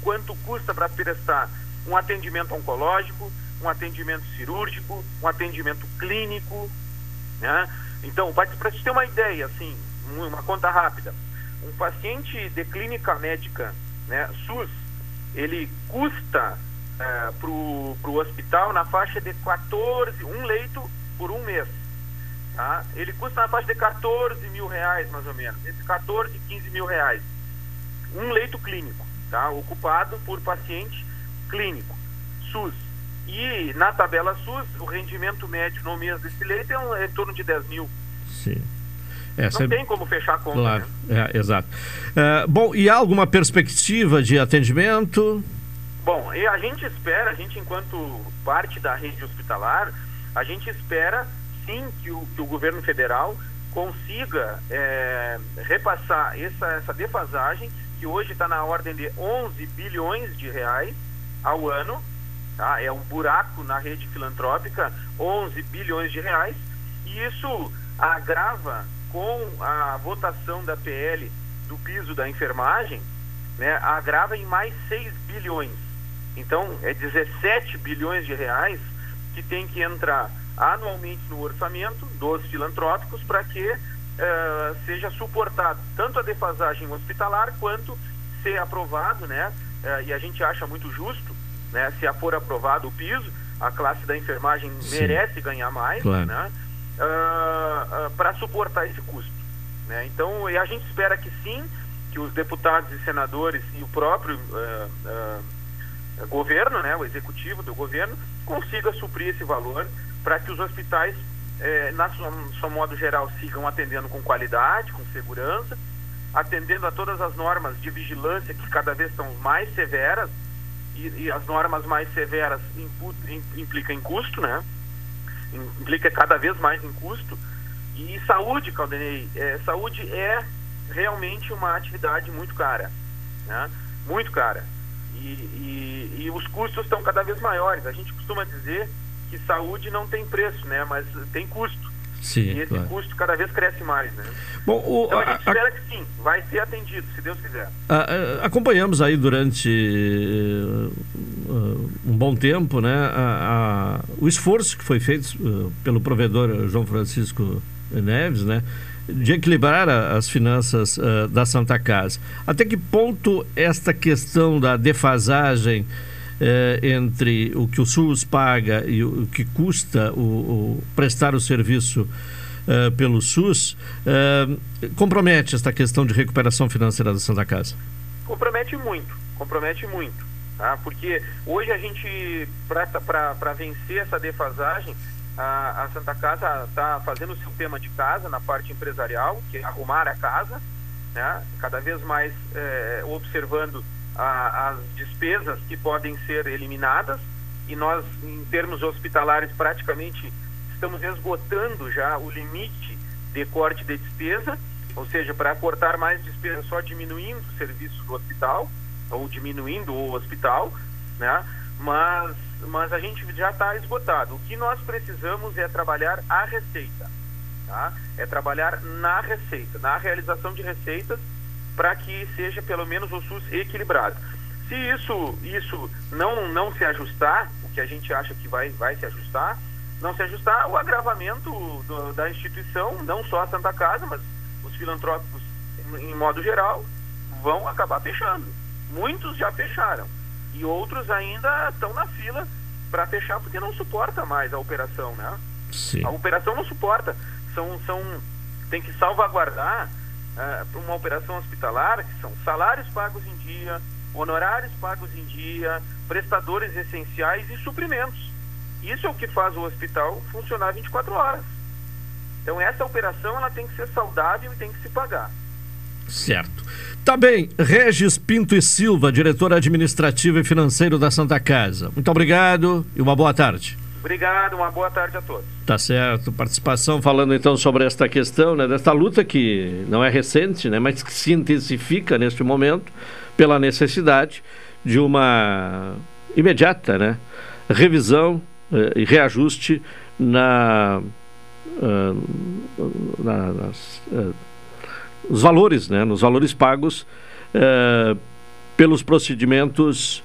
quanto custa para prestar um atendimento oncológico, um atendimento cirúrgico, um atendimento clínico, né? Então, para você ter uma ideia, assim, uma conta rápida, um paciente de clínica médica, né, SUS, ele custa é, para o hospital na faixa de 14, um leito por um mês. Tá? Ele custa na faixa de 14 mil reais, mais ou menos, entre 14 e 15 mil reais. Um leito clínico, tá? ocupado por paciente clínico, SUS. E na tabela SUS, o rendimento médio no mês desse leito é, um, é em torno de 10 mil. Sim. Essa não é... tem como fechar a conta. Claro, né? é, exato. Uh, bom, e há alguma perspectiva de atendimento? Bom, e a gente espera, a gente enquanto parte da rede hospitalar, a gente espera sim que o, que o governo federal consiga é, repassar essa, essa defasagem, que hoje está na ordem de 11 bilhões de reais ao ano, tá? é um buraco na rede filantrópica, 11 bilhões de reais, e isso agrava com a votação da PL do piso da enfermagem, né, agrava em mais 6 bilhões. Então, é 17 bilhões de reais que tem que entrar anualmente no orçamento dos filantrópicos para que uh, seja suportado tanto a defasagem hospitalar quanto ser aprovado, né? Uh, e a gente acha muito justo, né? Se for aprovado o piso, a classe da enfermagem Sim. merece ganhar mais, claro. né? Uh, uh, para suportar esse custo. Né? Então, a gente espera que sim, que os deputados e senadores e o próprio uh, governo, né, o executivo do governo, consiga suprir esse valor para que os hospitais, eh, na sua, sua modo geral, sigam atendendo com qualidade, com segurança, atendendo a todas as normas de vigilância que cada vez estão mais severas e, e as normas mais severas implicam em custo, né? Implica cada vez mais em custo. E saúde, Caldenei, é, saúde é realmente uma atividade muito cara, né? Muito cara. E, e, e os custos estão cada vez maiores. A gente costuma dizer que saúde não tem preço, né? Mas tem custo. Sim, e esse claro. custo cada vez cresce mais, né? Bom, o, então a, a, gente espera a, que sim, vai ser atendido, se Deus quiser. A, acompanhamos aí durante uh, um bom tempo, né, o esforço que foi feito uh, pelo provedor João Francisco Neves, né, de equilibrar as finanças uh, da Santa Casa. Até que ponto esta questão da defasagem eh, entre o que o SUS paga e o, que custa o, o prestar o serviço eh, pelo SUS compromete esta questão de recuperação financeira da Santa Casa? Compromete muito, compromete muito. Tá? Porque hoje a gente, para vencer essa defasagem, a, a Santa Casa está fazendo o seu tema de casa na parte empresarial, que é arrumar a casa, né? cada vez mais observando a, as despesas que podem ser eliminadas e nós, em termos hospitalares, praticamente estamos esgotando já o limite de corte de despesa, ou seja, para cortar mais despesa só diminuindo o serviço do hospital ou diminuindo o hospital, né? Mas, mas a gente já está esgotado. O que nós precisamos é trabalhar a receita, tá? É trabalhar na receita, na realização de receitas para que seja pelo menos o SUS equilibrado. Se isso, isso não, não se ajustar, o que a gente acha que vai, vai se ajustar, não se ajustar, o agravamento do, da instituição, não só a Santa Casa, mas os filantrópicos, em modo geral, vão acabar fechando. Muitos já fecharam e outros ainda estão na fila para fechar porque não suporta mais a operação, né? Sim. A operação não suporta. São, são, tem que salvaguardar uh, para uma operação hospitalar, que são salários pagos em dia, honorários pagos em dia, prestadores essenciais e suprimentos. Isso é o que faz o hospital funcionar 24 horas. Então essa operação ela tem que ser saudável e tem que se pagar. Certo. Tá bem, Regis Pinto e Silva, diretor administrativo e financeiro da Santa Casa. Muito obrigado e uma boa tarde. Obrigado, uma boa tarde a todos. Tá certo. Participação falando então sobre esta questão, né, desta luta que não é recente, né, mas que se intensifica neste momento pela necessidade de uma imediata, né, revisão eh, e reajuste na, uh, na nas, uh, os valores, né, nos valores pagos uh, pelos procedimentos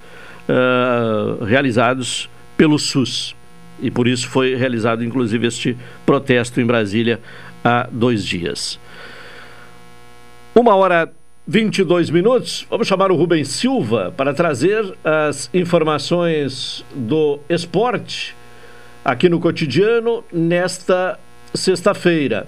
realizados pelo SUS e por isso foi realizado inclusive este protesto em Brasília há dois dias. Uma hora 22 minutos, vamos chamar o Rubens Silva para trazer as informações do esporte aqui no cotidiano nesta sexta-feira.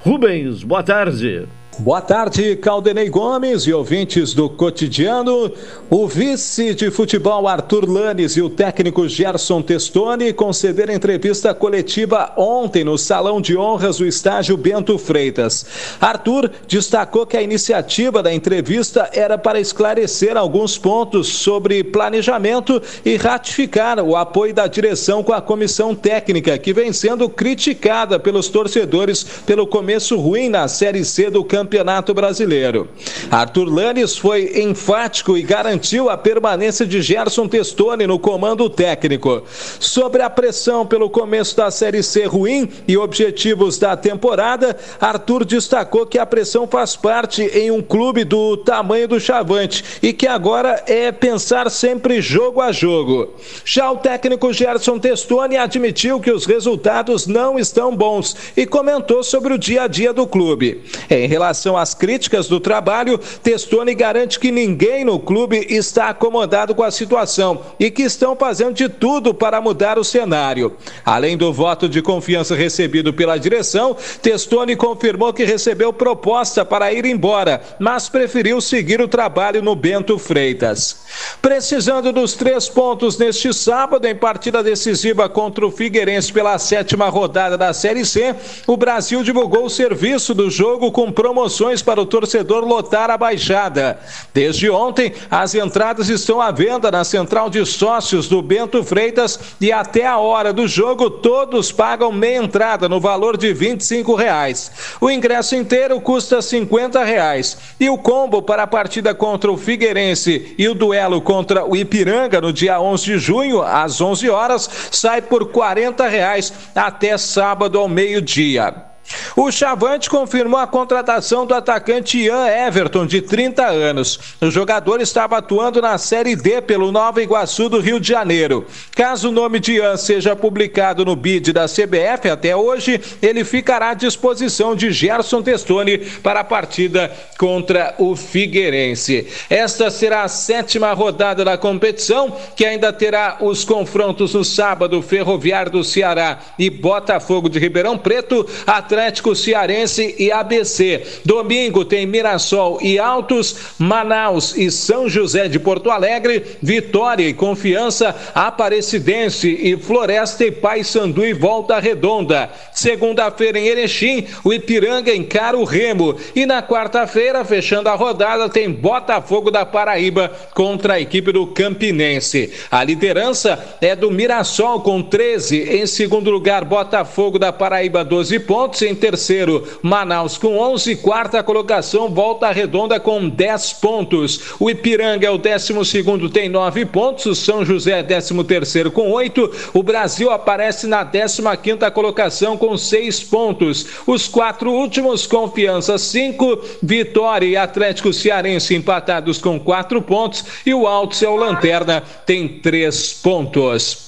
Rubens, boa tarde. Boa tarde, Caldenei Gomes e ouvintes do cotidiano. O vice de futebol Arthur Lanes e o técnico Gerson Testoni concederam entrevista coletiva ontem no Salão de Honras do estágio Bento Freitas. Arthur destacou que a iniciativa da entrevista era para esclarecer alguns pontos sobre planejamento e ratificar o apoio da direção com a comissão técnica, que vem sendo criticada pelos torcedores pelo começo ruim na Série C do Campeonato Campeonato Brasileiro. Arthur Lanes foi enfático e garantiu a permanência de Gerson Testoni no comando técnico. Sobre a pressão pelo começo da Série C ruim e objetivos da temporada, Arthur destacou que a pressão faz parte em um clube do tamanho do Chavante e que agora é pensar sempre jogo a jogo. Já o técnico Gerson Testoni admitiu que os resultados não estão bons e comentou sobre o dia a dia do clube. Em relação relação às críticas do trabalho, Testoni garante que ninguém no clube está acomodado com a situação e que estão fazendo de tudo para mudar o cenário. Além do voto de confiança recebido pela direção, Testoni confirmou que recebeu proposta para ir embora, mas preferiu seguir o trabalho no Bento Freitas. Precisando dos três pontos neste sábado, em partida decisiva contra o Figueirense pela sétima rodada da Série C, o Brasil divulgou o serviço do jogo com promoção promoções para o torcedor lotar a Baixada. Desde ontem, as entradas estão à venda na central de sócios do Bento Freitas e até a hora do jogo todos pagam meia entrada no valor de R$ reais. O ingresso inteiro custa R$ reais e o combo para a partida contra o Figueirense e o duelo contra o Ipiranga no dia 11 de junho às 11 horas sai por R$ reais até sábado ao meio-dia. O Chavante confirmou a contratação do atacante Ian Everton, de 30 anos. O jogador estava atuando na Série D pelo Nova Iguaçu do Rio de Janeiro. Caso o nome de Ian seja publicado no bid da CBF até hoje, ele ficará à disposição de Gerson Testoni para a partida contra o Figueirense. Esta será a sétima rodada da competição, que ainda terá os confrontos no sábado, Ferroviário do Ceará e Botafogo de Ribeirão Preto. Até Atlético Cearense e ABC. Domingo tem Mirassol e Altos, Manaus e São José de Porto Alegre, Vitória e Confiança, Aparecidense e Floresta e Paysandu e Volta Redonda. Segunda-feira em Erechim, o Ipiranga encara o Remo. E na quarta-feira, fechando a rodada, tem Botafogo da Paraíba contra a equipe do Campinense. A liderança é do Mirassol com 13. Em segundo lugar, Botafogo da Paraíba, 12 pontos em terceiro, Manaus com 11, quarta colocação, Volta Redonda com 10 pontos. O Ipiranga é o décimo segundo, tem 9 pontos. O São José é décimo terceiro com 8. O Brasil aparece na décima quinta colocação com 6 pontos. Os quatro últimos, Confiança 5, Vitória e Atlético Cearense empatados com 4 pontos. E o Alto é o Lanterna, tem 3 pontos.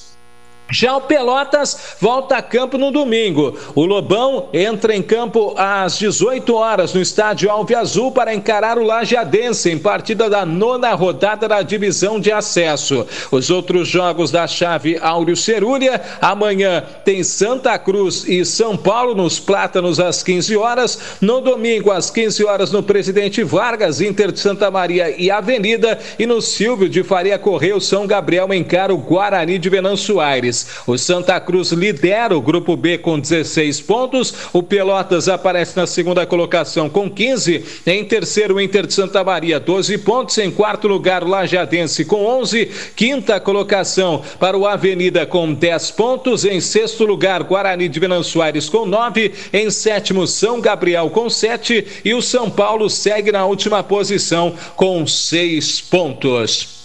Já o Pelotas volta a campo no domingo. O Lobão entra em campo às 18 horas no estádio Alve Azul para encarar o Lajadense em partida da nona rodada da divisão de acesso. Os outros jogos da chave Áureo Cerúlia, amanhã tem Santa Cruz e São Paulo nos Plátanos às 15 horas. No domingo às 15 horas no Presidente Vargas, Inter de Santa Maria e Avenida e no Silvio de Faria Correio São Gabriel encara o Guarani de Venâncio Aires. O Santa Cruz lidera o grupo B com 16 pontos. O Pelotas aparece na segunda colocação com 15. Em terceiro, o Inter de Santa Maria, 12 pontos. Em quarto lugar, o Lajadense com 11. Quinta colocação para o Avenida com 10 pontos. Em sexto lugar, Guarani de Venâncio Aires com 9. Em sétimo, São Gabriel com 7. E o São Paulo segue na última posição com 6 pontos.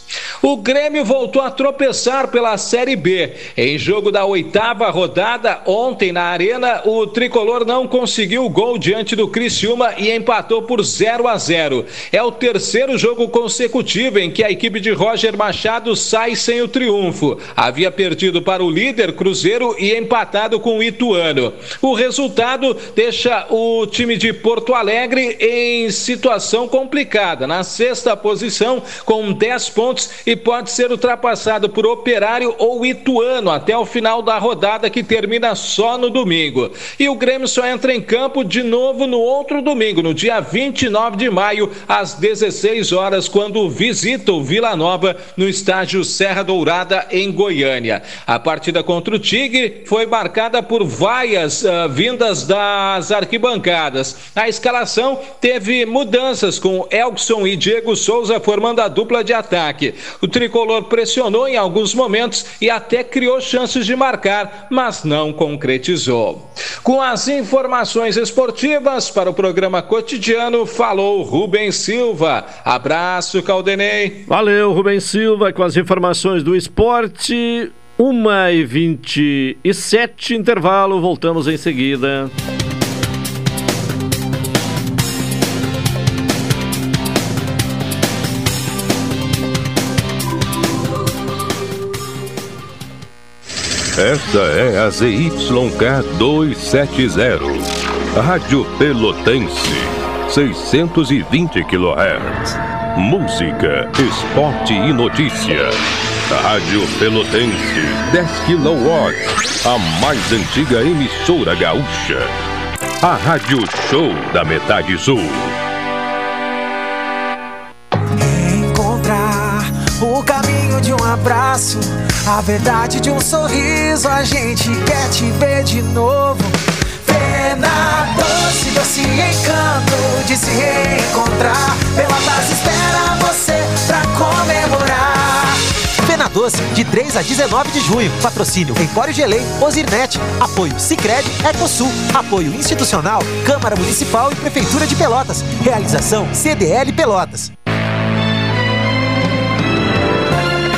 O Grêmio voltou a tropeçar pela Série B. Em jogo da oitava rodada, ontem na Arena, o tricolor não conseguiu gol diante do Criciúma e empatou por 0 a 0. É o terceiro jogo consecutivo em que a equipe de Roger Machado sai sem o triunfo. Havia perdido para o líder Cruzeiro e empatado com o Ituano. O resultado deixa o time de Porto Alegre em situação complicada, na sexta posição com 10 pontos pontos e pode ser ultrapassado por Operário ou Ituano até o final da rodada que termina só no domingo. E o Grêmio só entra em campo de novo no outro domingo, no dia 29 de maio, às 16 horas, quando visita o Vila Nova no estádio Serra Dourada, em Goiânia. A partida contra o Tigre foi marcada por vaias uh, vindas das arquibancadas. A escalação teve mudanças com Elkson e Diego Souza formando a dupla de ataque. O tricolor pressionou em alguns momentos e até criou chances de marcar, mas não concretizou. Com as informações esportivas para o programa cotidiano, falou Rubem Silva. Abraço, Caldenei. Valeu, Rubem Silva, com as informações do esporte. 1 e 27 intervalo, voltamos em seguida. Esta é a ZYK 270, Rádio Pelotense, 620 kHz. Música, esporte e notícia. Rádio Pelotense, 10 kW, a mais antiga emissora gaúcha. A Rádio Show da Metade Sul. Encontrar o caminho de um abraço a verdade de um sorriso, a gente quer te ver de novo. Pena doce, doce encanto de se reencontrar. Pelotas espera você pra comemorar. Pena Doce, de 3 a 19 de junho. Patrocínio Empório Gelei, Ozirnet. Apoio Cicred, Ecosul. Apoio institucional, Câmara Municipal e Prefeitura de Pelotas. Realização CDL Pelotas.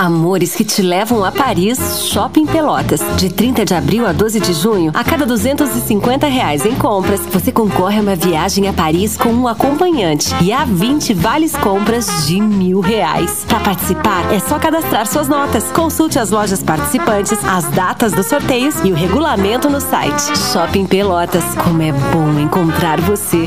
Amores que te levam a Paris, Shopping Pelotas. De 30 de abril a 12 de junho, a cada 250 reais em compras, você concorre a uma viagem a Paris com um acompanhante e a 20 vales compras de mil reais. Para participar, é só cadastrar suas notas. Consulte as lojas participantes, as datas dos sorteios e o regulamento no site. Shopping Pelotas, como é bom encontrar você.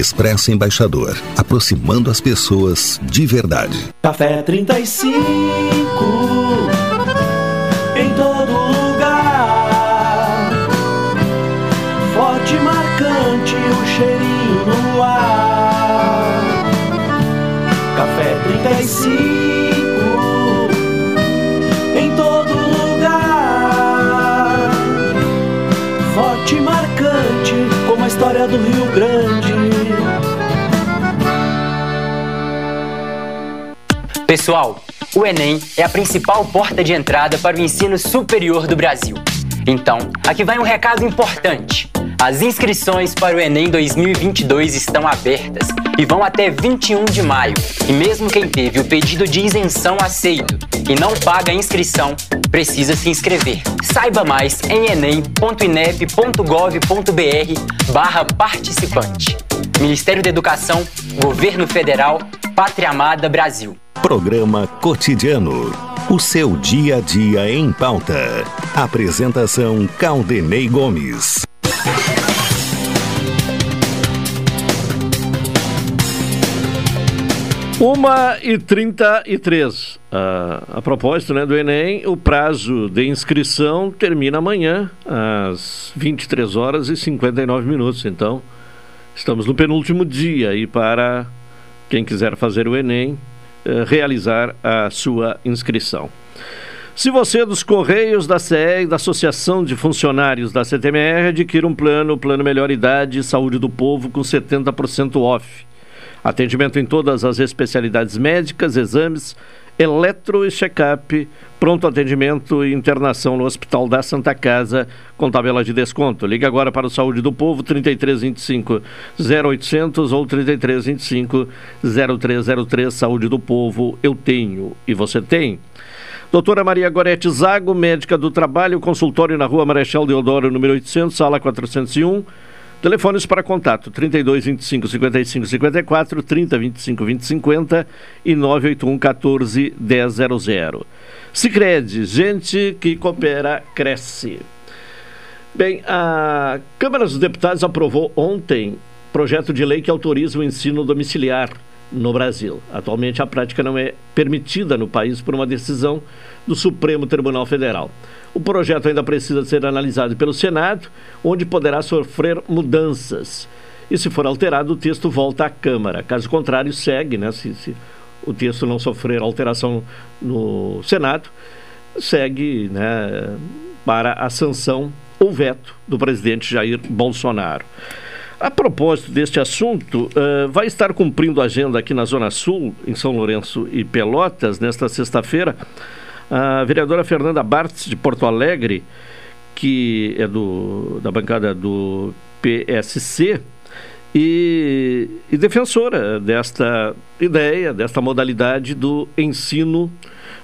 Expresso Embaixador, aproximando as pessoas de verdade. Café 35 em todo lugar. Forte, marcante, o cheirinho no ar. Café 35 em todo lugar. Forte, marcante, como a história do Rio Grande. Pessoal, o Enem é a principal porta de entrada para o ensino superior do Brasil. Então, aqui vai um recado importante. As inscrições para o Enem 2022 estão abertas e vão até 21 de maio. E mesmo quem teve o pedido de isenção aceito e não paga a inscrição, precisa se inscrever. Saiba mais em enem.inep.gov.br barra participante. Ministério da Educação, Governo Federal, Pátria Amada Brasil. Programa Cotidiano. O seu dia a dia em pauta. Apresentação Caldenei Gomes. Uma e trinta e três. A propósito né, do Enem, o prazo de inscrição termina amanhã, às 23 horas e 59 minutos. Então, estamos no penúltimo dia e para quem quiser fazer o Enem, realizar a sua inscrição. Se você é dos Correios, da CE e da Associação de Funcionários da CTMR, adquira um plano, Plano Melhor Idade e Saúde do Povo com 70% off. Atendimento em todas as especialidades médicas, exames, eletro e check-up, pronto atendimento e internação no Hospital da Santa Casa com tabela de desconto. Ligue agora para o Saúde do Povo 3325 0800 ou 3325 0303 Saúde do Povo. Eu tenho e você tem. Doutora Maria Gorete Zago, médica do trabalho, consultório na Rua Marechal Deodoro, número 800, sala 401. Telefones para contato: 32 25 55 54, 30 25 20 50 e 981 14 100. Sicredi, gente que coopera, cresce. Bem, a Câmara dos Deputados aprovou ontem projeto de lei que autoriza o ensino domiciliar no Brasil. Atualmente, a prática não é permitida no país por uma decisão do Supremo Tribunal Federal. O projeto ainda precisa ser analisado pelo Senado, onde poderá sofrer mudanças. E se for alterado, o texto volta à Câmara. Caso contrário, segue, né? Se, se o texto não sofrer alteração no Senado, segue né, para a sanção ou veto do presidente Jair Bolsonaro. A propósito deste assunto, uh, vai estar cumprindo a agenda aqui na Zona Sul, em São Lourenço e Pelotas, nesta sexta-feira, a vereadora Fernanda Bartz, de Porto Alegre, que é do, da bancada do PSC, e, e, defensora desta ideia, desta modalidade do ensino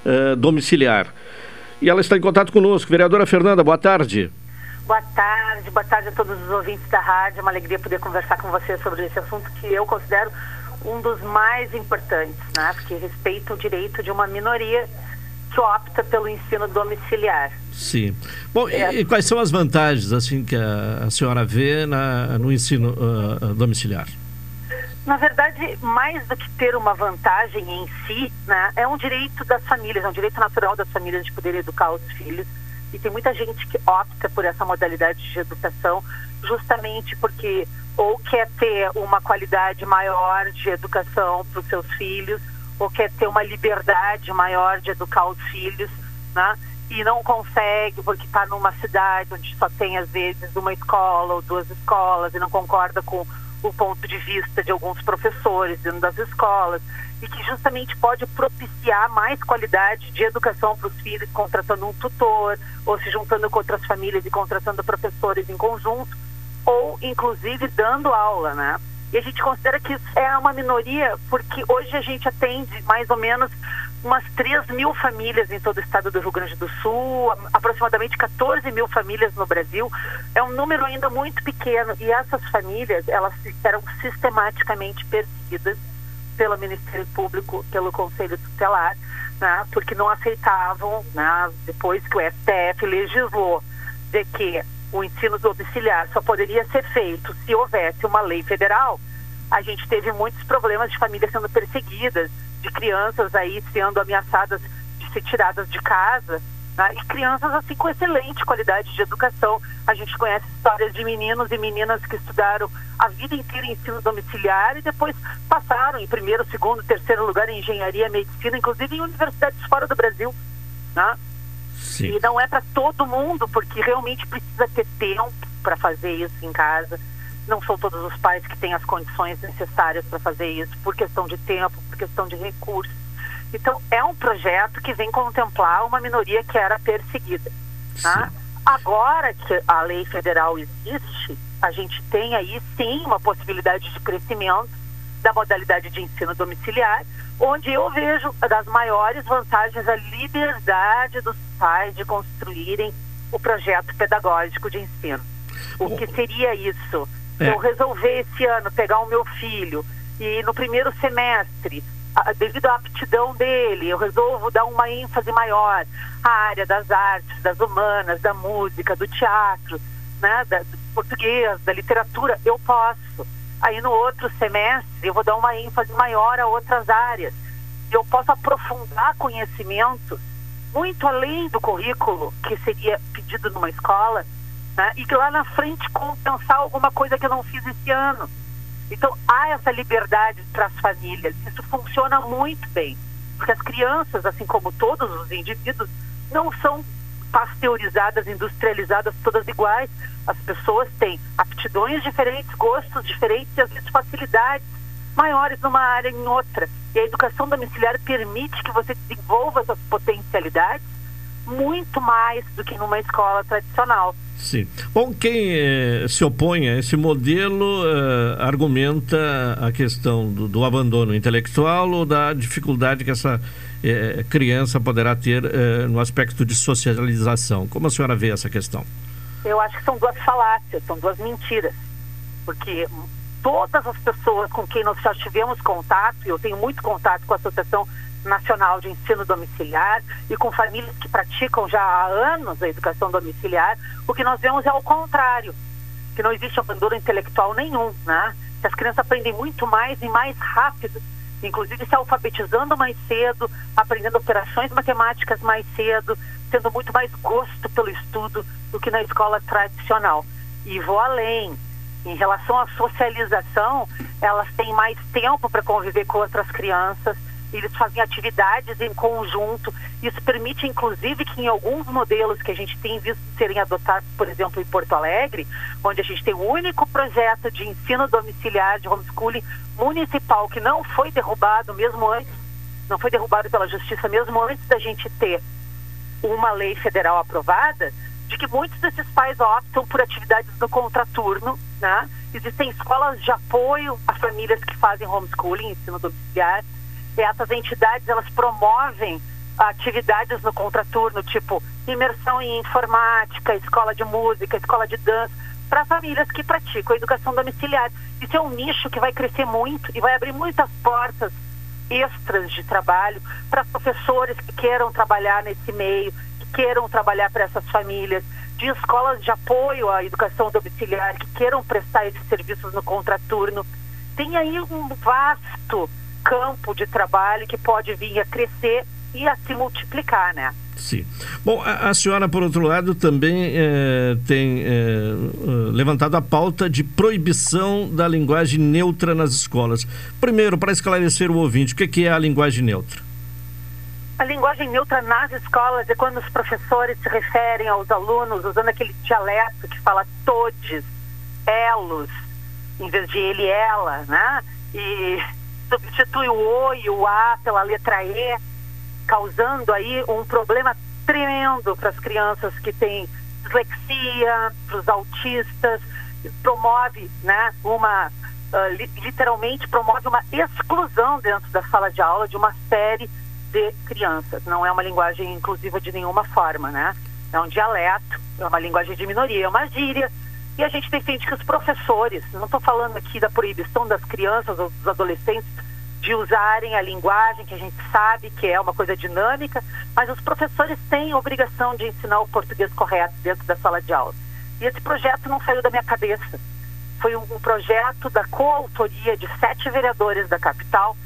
uh, domiciliar. E ela está em contato conosco. Vereadora Fernanda, boa tarde. Boa tarde, boa tarde a todos os ouvintes da rádio. É uma alegria poder conversar com você sobre esse assunto que eu considero um dos mais importantes, né? Porque respeita o direito de uma minoria que opta pelo ensino domiciliar. Sim. Bom, É. e, e quais são as vantagens assim que a, a senhora vê na, no ensino ah, domiciliar? Na verdade, mais do que ter uma vantagem em si, né, é um direito das famílias, é um direito natural das famílias de poder educar os filhos. E tem muita gente que opta por essa modalidade de educação justamente porque ou quer ter uma qualidade maior de educação para os seus filhos, ou quer ter uma liberdade maior de educar os filhos, né? E não consegue porque está numa cidade onde só tem às vezes uma escola ou duas escolas e não concorda com o ponto de vista de alguns professores dentro das escolas e que justamente pode propiciar mais qualidade de educação para os filhos, contratando um tutor ou se juntando com outras famílias e contratando professores em conjunto ou inclusive dando aula, né? E a gente considera que é uma minoria porque hoje a gente atende mais ou menos umas 3 mil famílias em todo o estado do Rio Grande do Sul, aproximadamente 14 mil famílias no Brasil. É um número ainda muito pequeno e essas famílias, elas eram sistematicamente perseguidas pelo Ministério Público, pelo Conselho Tutelar, né, porque não aceitavam, né, depois que o STF legislou de que o ensino domiciliar só poderia ser feito se houvesse uma lei federal, a gente teve muitos problemas de famílias sendo perseguidas, de crianças aí sendo ameaçadas de ser tiradas de casa, né? e crianças assim com excelente qualidade de educação. A gente conhece histórias de meninos e meninas que estudaram a vida inteira em ensino domiciliar e depois passaram em primeiro, segundo, terceiro lugar em engenharia, medicina, inclusive em universidades fora do Brasil. Né? E não é para todo mundo, porque realmente precisa ter tempo para fazer isso em casa. Não são todos os pais que têm as condições necessárias para fazer isso, por questão de tempo, por questão de recursos. Então, é um projeto que vem contemplar uma minoria que era perseguida. Tá? Agora que a lei federal existe, a gente tem aí sim uma possibilidade de crescimento da modalidade de ensino domiciliar, onde eu vejo das maiores vantagens a liberdade dos pais de construírem o projeto pedagógico de ensino. O que seria isso? É. Eu resolver esse ano pegar o meu filho e no primeiro semestre, devido à aptidão dele, eu resolvo dar uma ênfase maior à área das artes, das humanas, da música, do teatro, né, da, do português, da literatura, eu posso. Aí no outro semestre eu vou dar uma ênfase maior a outras áreas. Eu posso aprofundar conhecimento muito além do currículo que seria pedido numa escola, né? e que lá na frente compensar alguma coisa que eu não fiz esse ano. Então há essa liberdade para as famílias. Isso funciona muito bem, porque as crianças, assim como todos os indivíduos, não são pasteurizadas, industrializadas, todas iguais. As pessoas têm aptidões diferentes, gostos diferentes e às vezes facilidades maiores numa área em outra. E a educação domiciliar permite que você desenvolva essas potencialidades muito mais do que numa escola tradicional. Sim. Bom, quem eh, se opõe a esse modelo eh, argumenta a questão do, do abandono intelectual ou da dificuldade que essa eh, criança poderá ter eh, no aspecto de socialização. Como a senhora vê essa questão? Eu acho que são duas falácias, são duas mentiras. Porque todas as pessoas com quem nós já tivemos contato, e eu tenho muito contato com a Associação Nacional de Ensino Domiciliar e com famílias que praticam já há anos a educação domiciliar, o que nós vemos é o contrário, que não existe abandono intelectual nenhum, né? Que as crianças aprendem muito mais e mais rápido, inclusive se alfabetizando mais cedo, aprendendo operações matemáticas mais cedo, tendo muito mais gosto pelo estudo do que na escola tradicional. E vou além, em relação à socialização, elas têm mais tempo para conviver com outras crianças, eles fazem atividades em conjunto. Isso permite, inclusive, que em alguns modelos que a gente tem visto serem adotados, por exemplo, em Porto Alegre, onde a gente tem o único projeto de ensino domiciliar de homeschooling municipal que não foi derrubado mesmo antes, não foi derrubado pela justiça mesmo antes da gente ter uma lei federal aprovada, de que muitos desses pais optam por atividades no contraturno, né? Existem escolas de apoio a famílias que fazem homeschooling, ensino domiciliar. Essas entidades, elas promovem atividades no contraturno, tipo imersão em informática, escola de música, escola de dança, para famílias que praticam a educação domiciliar. Isso é um nicho que vai crescer muito e vai abrir muitas portas extras de trabalho para professores que queiram trabalhar nesse meio, que queiram trabalhar para essas famílias, de escolas de apoio à educação domiciliar, que queiram prestar esses serviços no contraturno. Tem aí um vasto campo de trabalho que pode vir a crescer e a se multiplicar, né? Sim. Bom, a, a senhora, por outro lado, também é, tem é, levantado a pauta de proibição da linguagem neutra nas escolas. Primeiro, para esclarecer o ouvinte, o que é a linguagem neutra? A linguagem neutra nas escolas é quando os professores se referem aos alunos usando aquele dialeto que fala todes, elos, em vez de ele, ela, né? E substitui o o e o a pela letra e causando aí um problema tremendo para as crianças que têm dislexia, para os autistas, promove, né, uma uh, li literalmente promove uma exclusão dentro da sala de aula de uma série de crianças. Não é uma linguagem inclusiva de nenhuma forma, né? É um dialeto, é uma linguagem de minoria, é uma gíria. E a gente defende que os professores, não estou falando aqui da proibição das crianças ou dos adolescentes de usarem a linguagem, que a gente sabe que é uma coisa dinâmica, mas os professores têm obrigação de ensinar o português correto dentro da sala de aula. E esse projeto não saiu da minha cabeça. Foi um, um projeto da coautoria de sete vereadores da capital,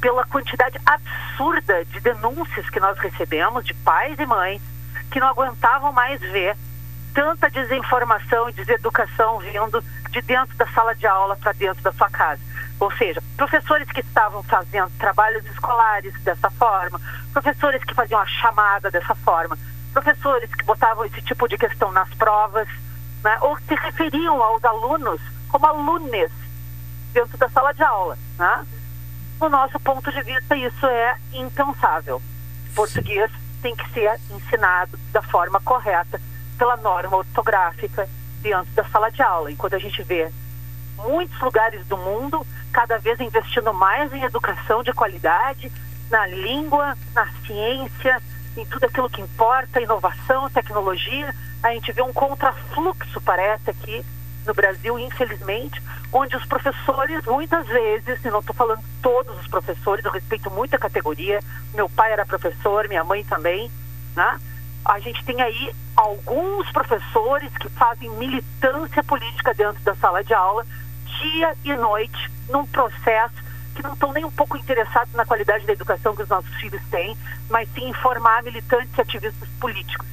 pela quantidade absurda de denúncias que nós recebemos de pais e mães que não aguentavam mais ver tanta desinformação e deseducação vindo de dentro da sala de aula para dentro da sua casa. Ou seja, professores que estavam fazendo trabalhos escolares dessa forma, professores que faziam a chamada dessa forma, professores que botavam esse tipo de questão nas provas, né, ou se referiam aos alunos como alunos dentro da sala de aula. Né? No nosso ponto de vista, isso é impensável. Português tem que ser ensinado da forma correta, pela norma ortográfica, dentro da sala de aula. Enquanto a gente vê muitos lugares do mundo cada vez investindo mais em educação de qualidade, na língua, na ciência, em tudo aquilo que importa, inovação, tecnologia. A gente vê um contrafluxo, parece, aqui no Brasil, infelizmente, onde os professores, muitas vezes, e não estou falando todos os professores, eu respeito muito a categoria, meu pai era professor, minha mãe também, né? A gente tem aí alguns professores que fazem militância política dentro da sala de aula, dia e noite, num processo que não estão nem um pouco interessados na qualidade da educação que os nossos filhos têm, mas sim em formar militantes e ativistas políticos.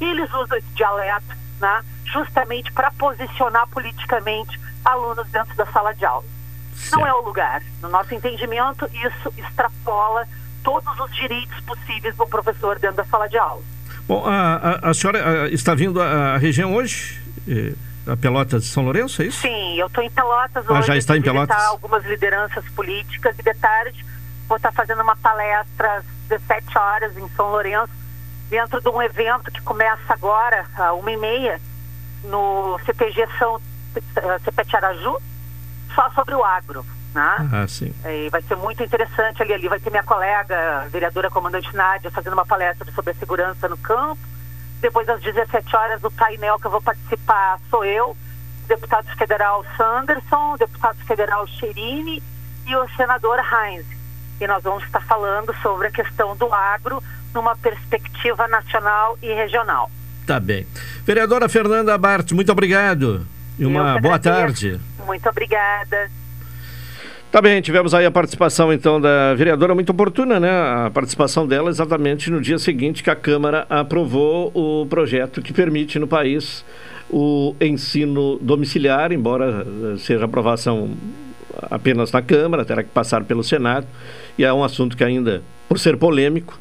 E eles usam esse dialeto né, justamente para posicionar politicamente alunos dentro da sala de aula. Certo. Não é o lugar. No nosso entendimento, isso extrapola todos os direitos possíveis do professor dentro da sala de aula. Bom, a, a, a senhora está vindo à região hoje? Eh a Pelotas de São Lourenço, é isso? Sim, eu estou em Pelotas hoje. Ah, já está em Pelotas? algumas lideranças políticas e de tarde vou estar fazendo uma palestra às 17 horas em São Lourenço, dentro de um evento que começa agora, às uma e meia, no CPG São CPT Araju, só sobre o agro. Né? Ah, sim. E vai ser muito interessante ali. Ali vai ter minha colega, a vereadora comandante Nádia, fazendo uma palestra sobre a segurança no campo depois, às 17 horas, do painel que eu vou participar sou eu, deputado federal Sanderson, deputado federal Cherini e o senador Heinz. E nós vamos estar falando sobre a questão do agro numa perspectiva nacional e regional. Tá bem. Vereadora Fernanda Bart, muito obrigado. E uma boa tarde. Muito obrigada. Tá bem, tivemos aí a participação então da vereadora muito oportuna, né? A participação dela exatamente no dia seguinte que a Câmara aprovou o projeto que permite no país o ensino domiciliar, embora eh, seja aprovação apenas na Câmara, terá que passar pelo Senado, e é um assunto que ainda, por ser polêmico,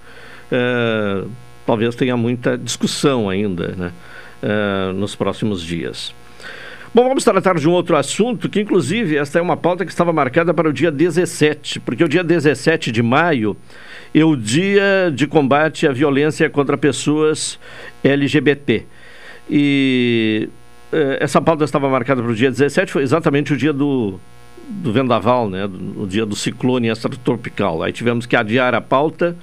é, talvez tenha muita discussão ainda né? É, nos próximos dias. Bom, vamos tratar de um outro assunto, que inclusive esta é uma pauta que estava marcada para o dia 17, porque o dia 17 de maio é o dia de combate à violência contra pessoas LGBT. E eh, essa pauta estava marcada para o dia 17, foi exatamente o dia do, do vendaval, né? o dia do ciclone extratropical. Aí tivemos que adiar a pauta.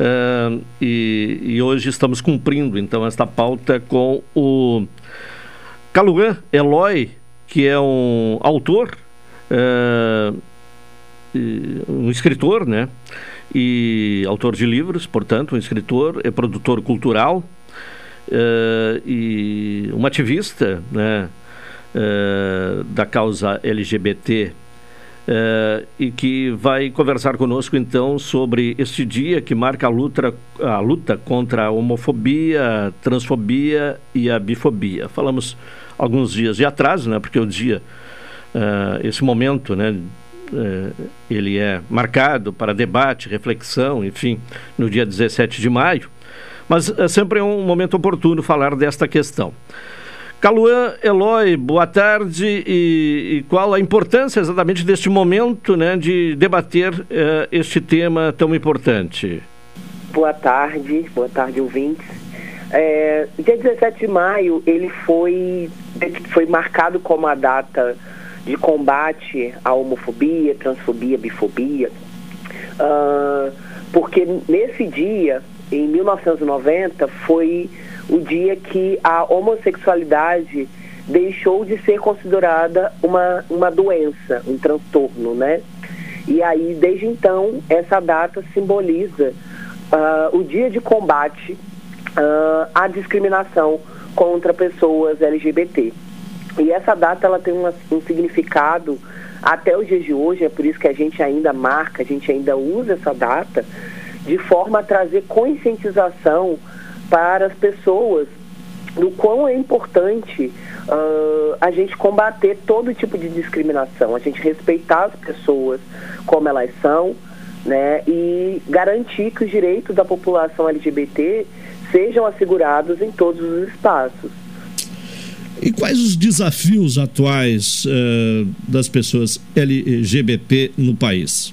Uh, e, e hoje estamos cumprindo então esta pauta com o Caluan Eloy, que é um autor, uh, um escritor, né? E autor de livros, portanto, um escritor, é produtor cultural uh, e um ativista, né? Uh, da causa LGBT Uh, e que vai conversar conosco então sobre este dia que marca a luta, a luta contra a homofobia, transfobia e a bifobia. Falamos alguns dias de atraso, né, porque o dia, uh, esse momento, né, uh, ele é marcado para debate, reflexão, enfim, no dia 17 de maio, mas é sempre um momento oportuno falar desta questão. Caluan Eloy, boa tarde e, e, qual a importância exatamente deste momento né, de debater uh, este tema tão importante? Boa tarde, boa tarde ouvintes. É, dia 17 de maio ele foi, foi marcado como a data de combate à homofobia, transfobia, bifobia, uh, porque nesse dia, em 1990, foi o dia que a homossexualidade deixou de ser considerada uma, uma doença, um transtorno, né? E aí, desde então, essa data simboliza uh, o dia de combate uh, à discriminação contra pessoas LGBT. E essa data ela tem uma, um significado até os dias de hoje, é por isso que a gente ainda marca, a gente ainda usa essa data, de forma a trazer conscientização para as pessoas do quão é importante uh, a gente combater todo tipo de discriminação, a gente respeitar as pessoas como elas são, né, e garantir que os direitos da população LGBT sejam assegurados em todos os espaços. E quais os desafios atuais uh, das pessoas LGBT no país?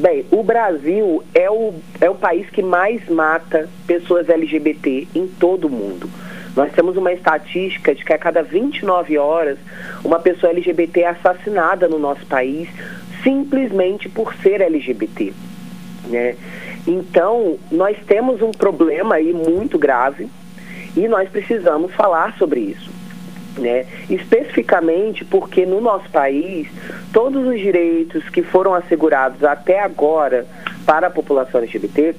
Bem, o Brasil é o, é o país que mais mata pessoas LGBT em todo o mundo. Nós temos uma estatística de que a cada 29 horas uma pessoa LGBT é assassinada no nosso país simplesmente por ser LGBT. Né? Então, nós temos um problema aí muito grave e nós precisamos falar sobre isso né? Especificamente porque no nosso país todos os direitos que foram assegurados até agora para a população LGBT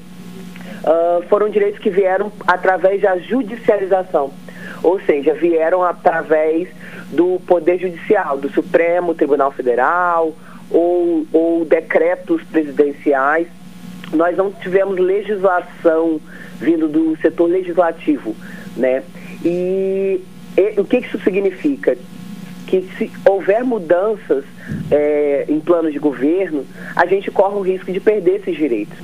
uh, foram direitos que vieram através da judicialização, ou seja, vieram através do Poder Judicial, do Supremo Tribunal Federal ou, ou decretos presidenciais. Nós não tivemos legislação vindo do setor legislativo, né? E e, o que isso significa? Que se houver mudanças é, em planos de governo, a gente corre o risco de perder esses direitos.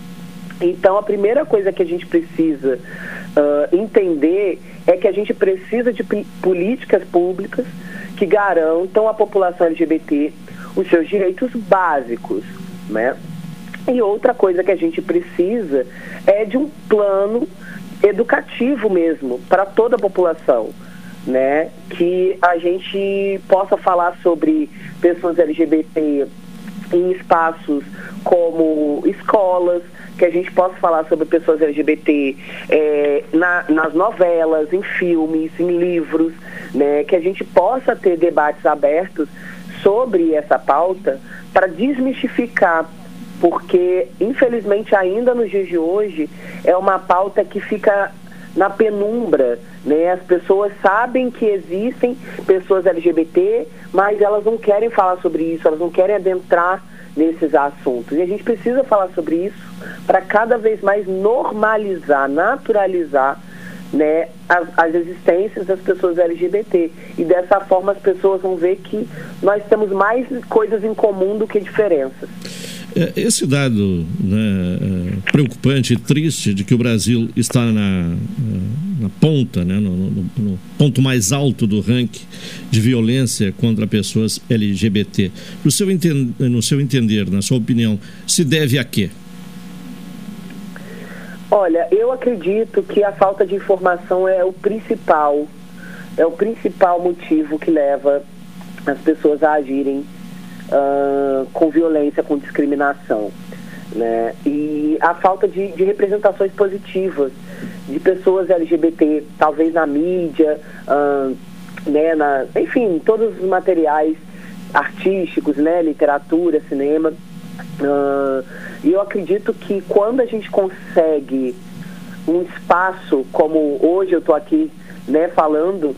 Então, a primeira coisa que a gente precisa uh, entender é que a gente precisa de políticas públicas que garantam à população LGBT os seus direitos básicos, né? E outra coisa que a gente precisa é de um plano educativo mesmo para toda a população né? Que a gente possa falar sobre pessoas LGBT em espaços como escolas, que a gente possa falar sobre pessoas LGBT é, na, nas novelas, em filmes, em livros, né? Que a gente possa ter debates abertos sobre essa pauta para desmistificar porque infelizmente ainda nos dias de hoje é uma pauta que fica na penumbra, né? As pessoas sabem que existem pessoas LGBT, mas elas não querem falar sobre isso, elas não querem adentrar nesses assuntos. E a gente precisa falar sobre isso para cada vez mais normalizar, naturalizar né, as, as, existências das pessoas LGBT. E dessa forma as pessoas vão ver que nós temos mais coisas em comum do que diferenças. É, esse dado né, é, preocupante e triste de que o Brasil está na, na ponta, né, no, no, no, ponto mais alto do ranking de violência contra pessoas LGBT, no seu, no seu entender, na sua opinião, se deve a quê? Olha, eu acredito que a falta de informação é o principal, é o principal motivo que leva as pessoas a agirem uh, com violência, com discriminação. Né? E a falta de, de, representações positivas de pessoas LGBT, talvez na mídia, uh, né, na, enfim, todos os materiais artísticos, né, literatura, cinema. Uh, e eu acredito que quando a gente consegue um espaço como hoje eu estou aqui né, falando,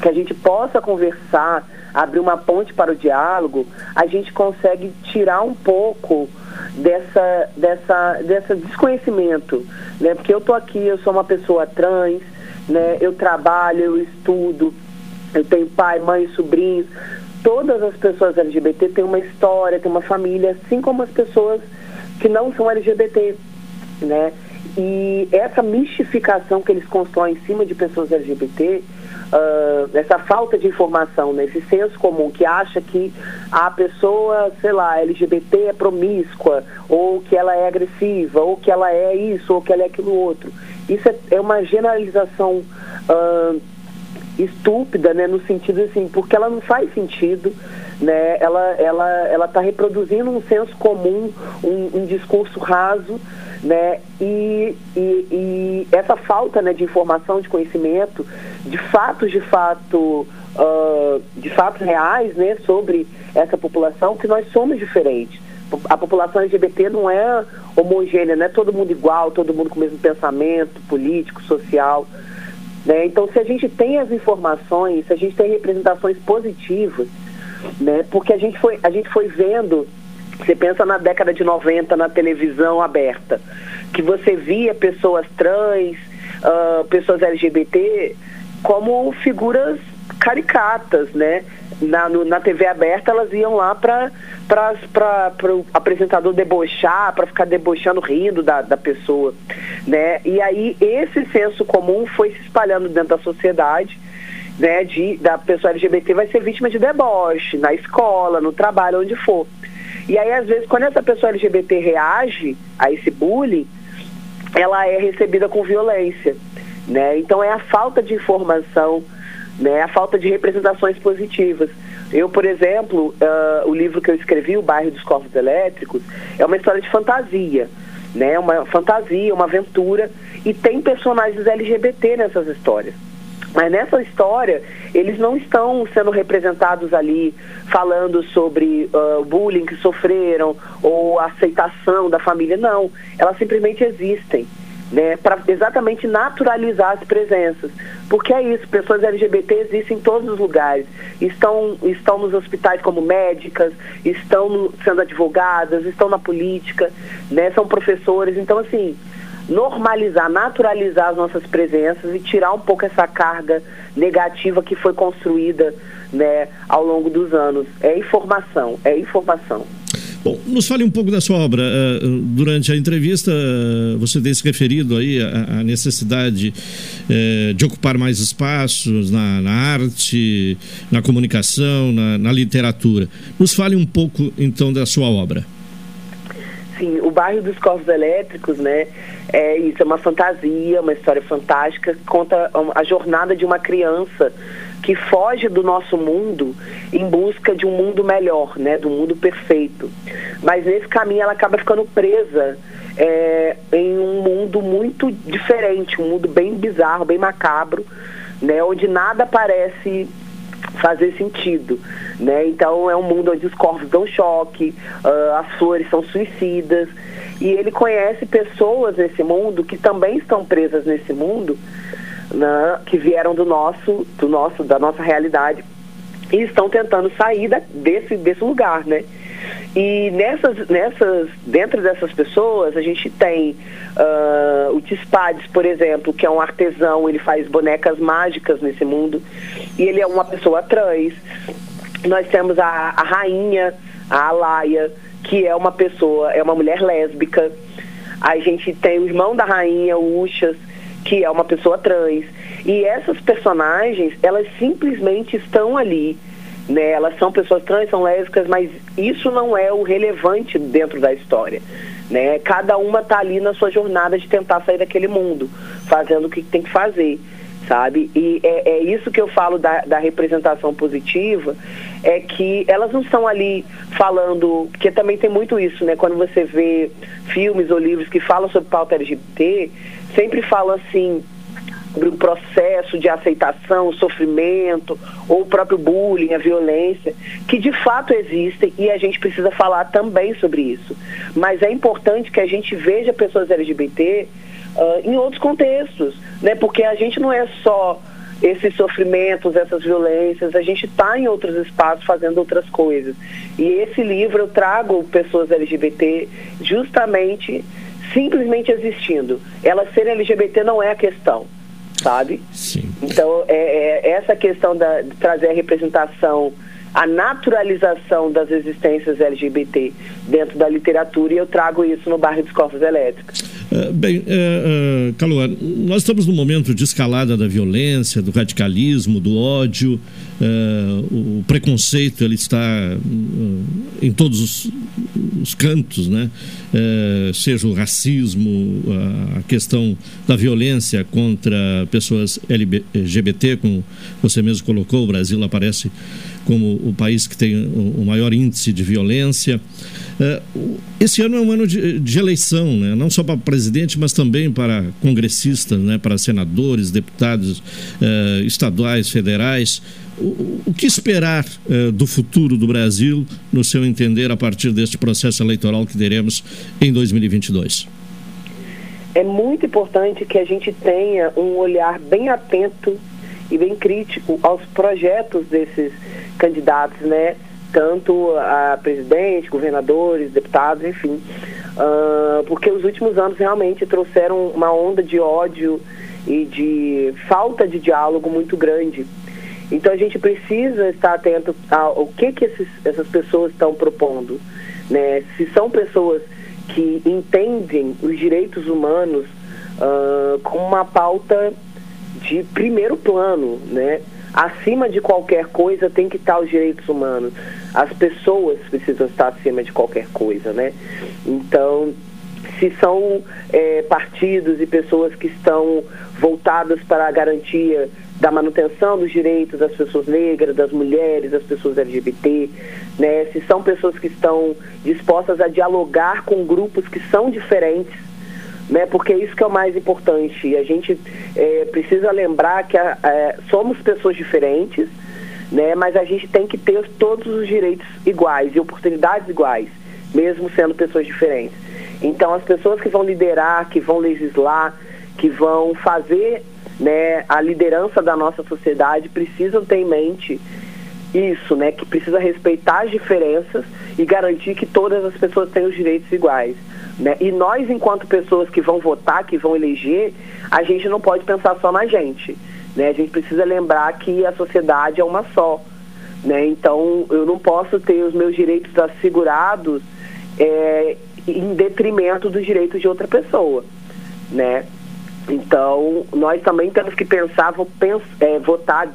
que a gente possa conversar, abrir uma ponte para o diálogo, a gente consegue tirar um pouco dessa, dessa, dessa desconhecimento, né? Porque eu tô aqui, eu sou uma pessoa trans, né? Eu trabalho, eu estudo, eu tenho pai, mãe, sobrinhos. Todas as pessoas LGBT têm uma história, têm uma família, assim como as pessoas que não são LGBT, né? E essa mistificação que eles constroem em cima de pessoas LGBT, uh, essa falta de informação, né? senso comum que acha que a pessoa, sei lá, LGBT é promíscua, ou que ela é agressiva, ou que ela é isso, ou que ela é aquilo outro. Isso é, é uma generalização uh, estúpida, né, no sentido assim, porque ela não faz sentido, né, ela ela ela está reproduzindo um senso comum, um, um discurso raso né? E, e, e, essa falta né, de informação, de conhecimento, de fatos, de fato, uh, de fatos reais, né, sobre essa população, que nós somos diferentes. A população LGBT não é homogênea, não é todo mundo igual, todo mundo com o mesmo pensamento político, social. Né? Então, se a gente tem as informações, se a gente tem representações positivas, né? porque a gente foi, a gente foi vendo você pensa na década de 90 na televisão aberta, que você via pessoas trans, uh, pessoas LGBT como figuras caricatas, né? Na, no, na TV aberta elas iam lá para o apresentador debochar, para ficar debochando, rindo da, da pessoa, né? E aí esse senso comum foi se espalhando dentro da sociedade, né? De, da pessoa LGBT vai ser vítima de deboche, na escola, no trabalho, onde for. E aí, às vezes, quando essa pessoa LGBT reage a esse bullying, ela é recebida com violência. Né? Então, é a falta de informação, né? a falta de representações positivas. Eu, por exemplo, uh, o livro que eu escrevi, O Bairro dos Corpos Elétricos, é uma história de fantasia. Né? Uma fantasia, uma aventura. E tem personagens LGBT nessas histórias. Mas nessa história, eles não estão sendo representados ali falando sobre uh, bullying que sofreram ou a aceitação da família. Não, elas simplesmente existem. Né, para exatamente naturalizar as presenças. Porque é isso, pessoas LGBT existem em todos os lugares. Estão, estão nos hospitais como médicas, estão no, sendo advogadas, estão na política, né, são professores. Então, assim, normalizar, naturalizar as nossas presenças e tirar um pouco essa carga negativa que foi construída né, ao longo dos anos. É informação, é informação. Bom, nos fale um pouco da sua obra. Uh, durante a entrevista, uh, você tem se referido aí à, necessidade uh, de ocupar mais espaços na, na arte, na comunicação, na, na literatura. Nos fale um pouco, então, da sua obra assim, o bairro dos Corvos Elétricos, né? É isso, é uma fantasia, uma história fantástica, conta a jornada de uma criança que foge do nosso mundo em busca de um mundo melhor, né? Do mundo perfeito. Mas nesse caminho ela acaba ficando presa é, em um mundo muito diferente, um mundo bem bizarro, bem macabro, né? Onde nada parece fazer sentido, né? Então é um mundo onde os corpos dão choque, uh, as flores são suicidas e ele conhece pessoas nesse mundo que também estão presas nesse mundo, né? que vieram do nosso, do nosso, da nossa realidade e estão tentando sair da, desse, desse lugar, né? E nessas, nessas, dentro dessas pessoas, a gente tem uh, o Tispades, por exemplo, que é um artesão, ele faz bonecas mágicas nesse mundo, e ele é uma pessoa trans. Nós temos a, a rainha, a Alaia, que é uma pessoa, é uma mulher lésbica. A gente tem o irmão da rainha, o Uxas, que é uma pessoa trans. E essas personagens, elas simplesmente estão ali né? Elas são pessoas trans, são lésbicas, mas isso não é o relevante dentro da história. Né? Cada uma está ali na sua jornada de tentar sair daquele mundo, fazendo o que tem que fazer, sabe? E é, é isso que eu falo da, da, representação positiva, é que elas não estão ali falando, porque também tem muito isso, né? Quando você vê filmes ou livros que falam sobre pauta LGBT, sempre falam assim, sobre o processo de aceitação, o sofrimento, ou o próprio bullying, a violência, que de fato existem e a gente precisa falar também sobre isso. Mas é importante que a gente veja pessoas LGBT uh, em outros contextos, né? Porque a gente não é só esses sofrimentos, essas violências, a gente está em outros espaços fazendo outras coisas. E esse livro eu trago pessoas LGBT justamente, simplesmente existindo. Elas serem LGBT não é a questão, sabe? Sim. Então, é, é essa questão da, de trazer a representação a naturalização das existências LGBT dentro da literatura e eu trago isso no bairro dos Corpos Elétricos. Uh, bem, uh, Calor, nós estamos num momento de escalada da violência, do radicalismo, do ódio, uh, o preconceito ele está em todos os, os cantos, né? Seja o racismo, a questão da violência contra pessoas LGBT, como você mesmo colocou, o Brasil aparece como o país que tem o maior índice de violência. É, esse ano é um ano de, eleição, né? não só para presidente, mas também para congressistas, né? para senadores, deputados eh, estaduais, federais. O, que esperar eh, do futuro do Brasil, no seu entender, a partir deste processo eleitoral que teremos em 2022? É muito importante que a gente tenha um olhar bem atento e bem crítico aos projetos desses candidatos, né? Tanto a presidente, governadores, deputados, enfim. Uh, porque os últimos anos realmente trouxeram uma onda de ódio e de falta de diálogo muito grande. Então a gente precisa estar atento ao que, que esses, essas pessoas estão propondo. Né? Se são pessoas que entendem os direitos humanos uh, como uma pauta de primeiro plano, né? Acima de qualquer coisa tem que estar os direitos humanos. As pessoas precisam estar acima de qualquer coisa, né? Então, se são é, partidos e pessoas que estão voltadas para a garantia da manutenção dos direitos das pessoas negras, das mulheres, das pessoas LGBT, né? Se são pessoas que estão dispostas a dialogar com grupos que são diferentes né? Porque isso que é o mais importante. A gente é, precisa lembrar que a, a, somos pessoas diferentes, né? Mas a gente tem que ter todos os direitos iguais e oportunidades iguais, mesmo sendo pessoas diferentes. Então, as pessoas que vão liderar, que vão legislar, que vão fazer né, a liderança da nossa sociedade precisam ter em mente isso, né, que precisa respeitar as diferenças e garantir que todas as pessoas têm os direitos iguais. Né? E nós, enquanto pessoas que vão votar, que vão eleger, a gente não pode pensar só na gente. Né? A gente precisa lembrar que a sociedade é uma só. Né? Então, eu não posso ter os meus direitos assegurados é, em detrimento dos direitos de outra pessoa. Né? Então, nós também temos que pensar, pens é, votar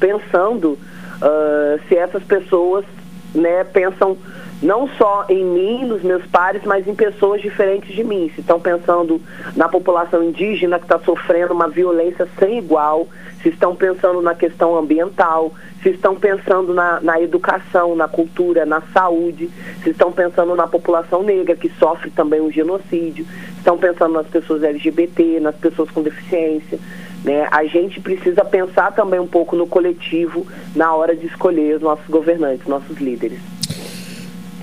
pensando uh, se essas pessoas né, pensam não só em mim, nos meus pares, mas em pessoas diferentes de mim. Se estão pensando na população indígena que está sofrendo uma violência sem igual, se estão pensando na questão ambiental, se estão pensando na, na educação, na cultura, na saúde, se estão pensando na população negra que sofre também um genocídio, estão pensando nas pessoas LGBT, nas pessoas com deficiência. Né? A gente precisa pensar também um pouco no coletivo na hora de escolher os nossos governantes, nossos líderes.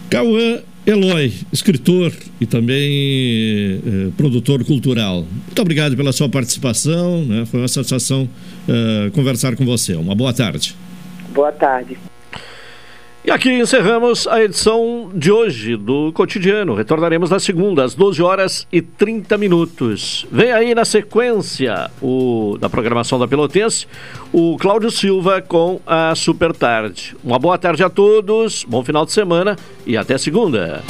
Cauã Eloy, escritor e também eh, produtor cultural. Muito obrigado pela sua participação, né? foi uma satisfação eh, conversar com você. Uma boa tarde. Boa tarde. E aqui encerramos a edição de hoje do Cotidiano. Retornaremos na segunda, às 12 horas e 30 minutos. Vem aí na sequência o, da programação da Pelotense, o Cláudio Silva com a Super Tarde. Uma boa tarde a todos, bom final de semana e até segunda.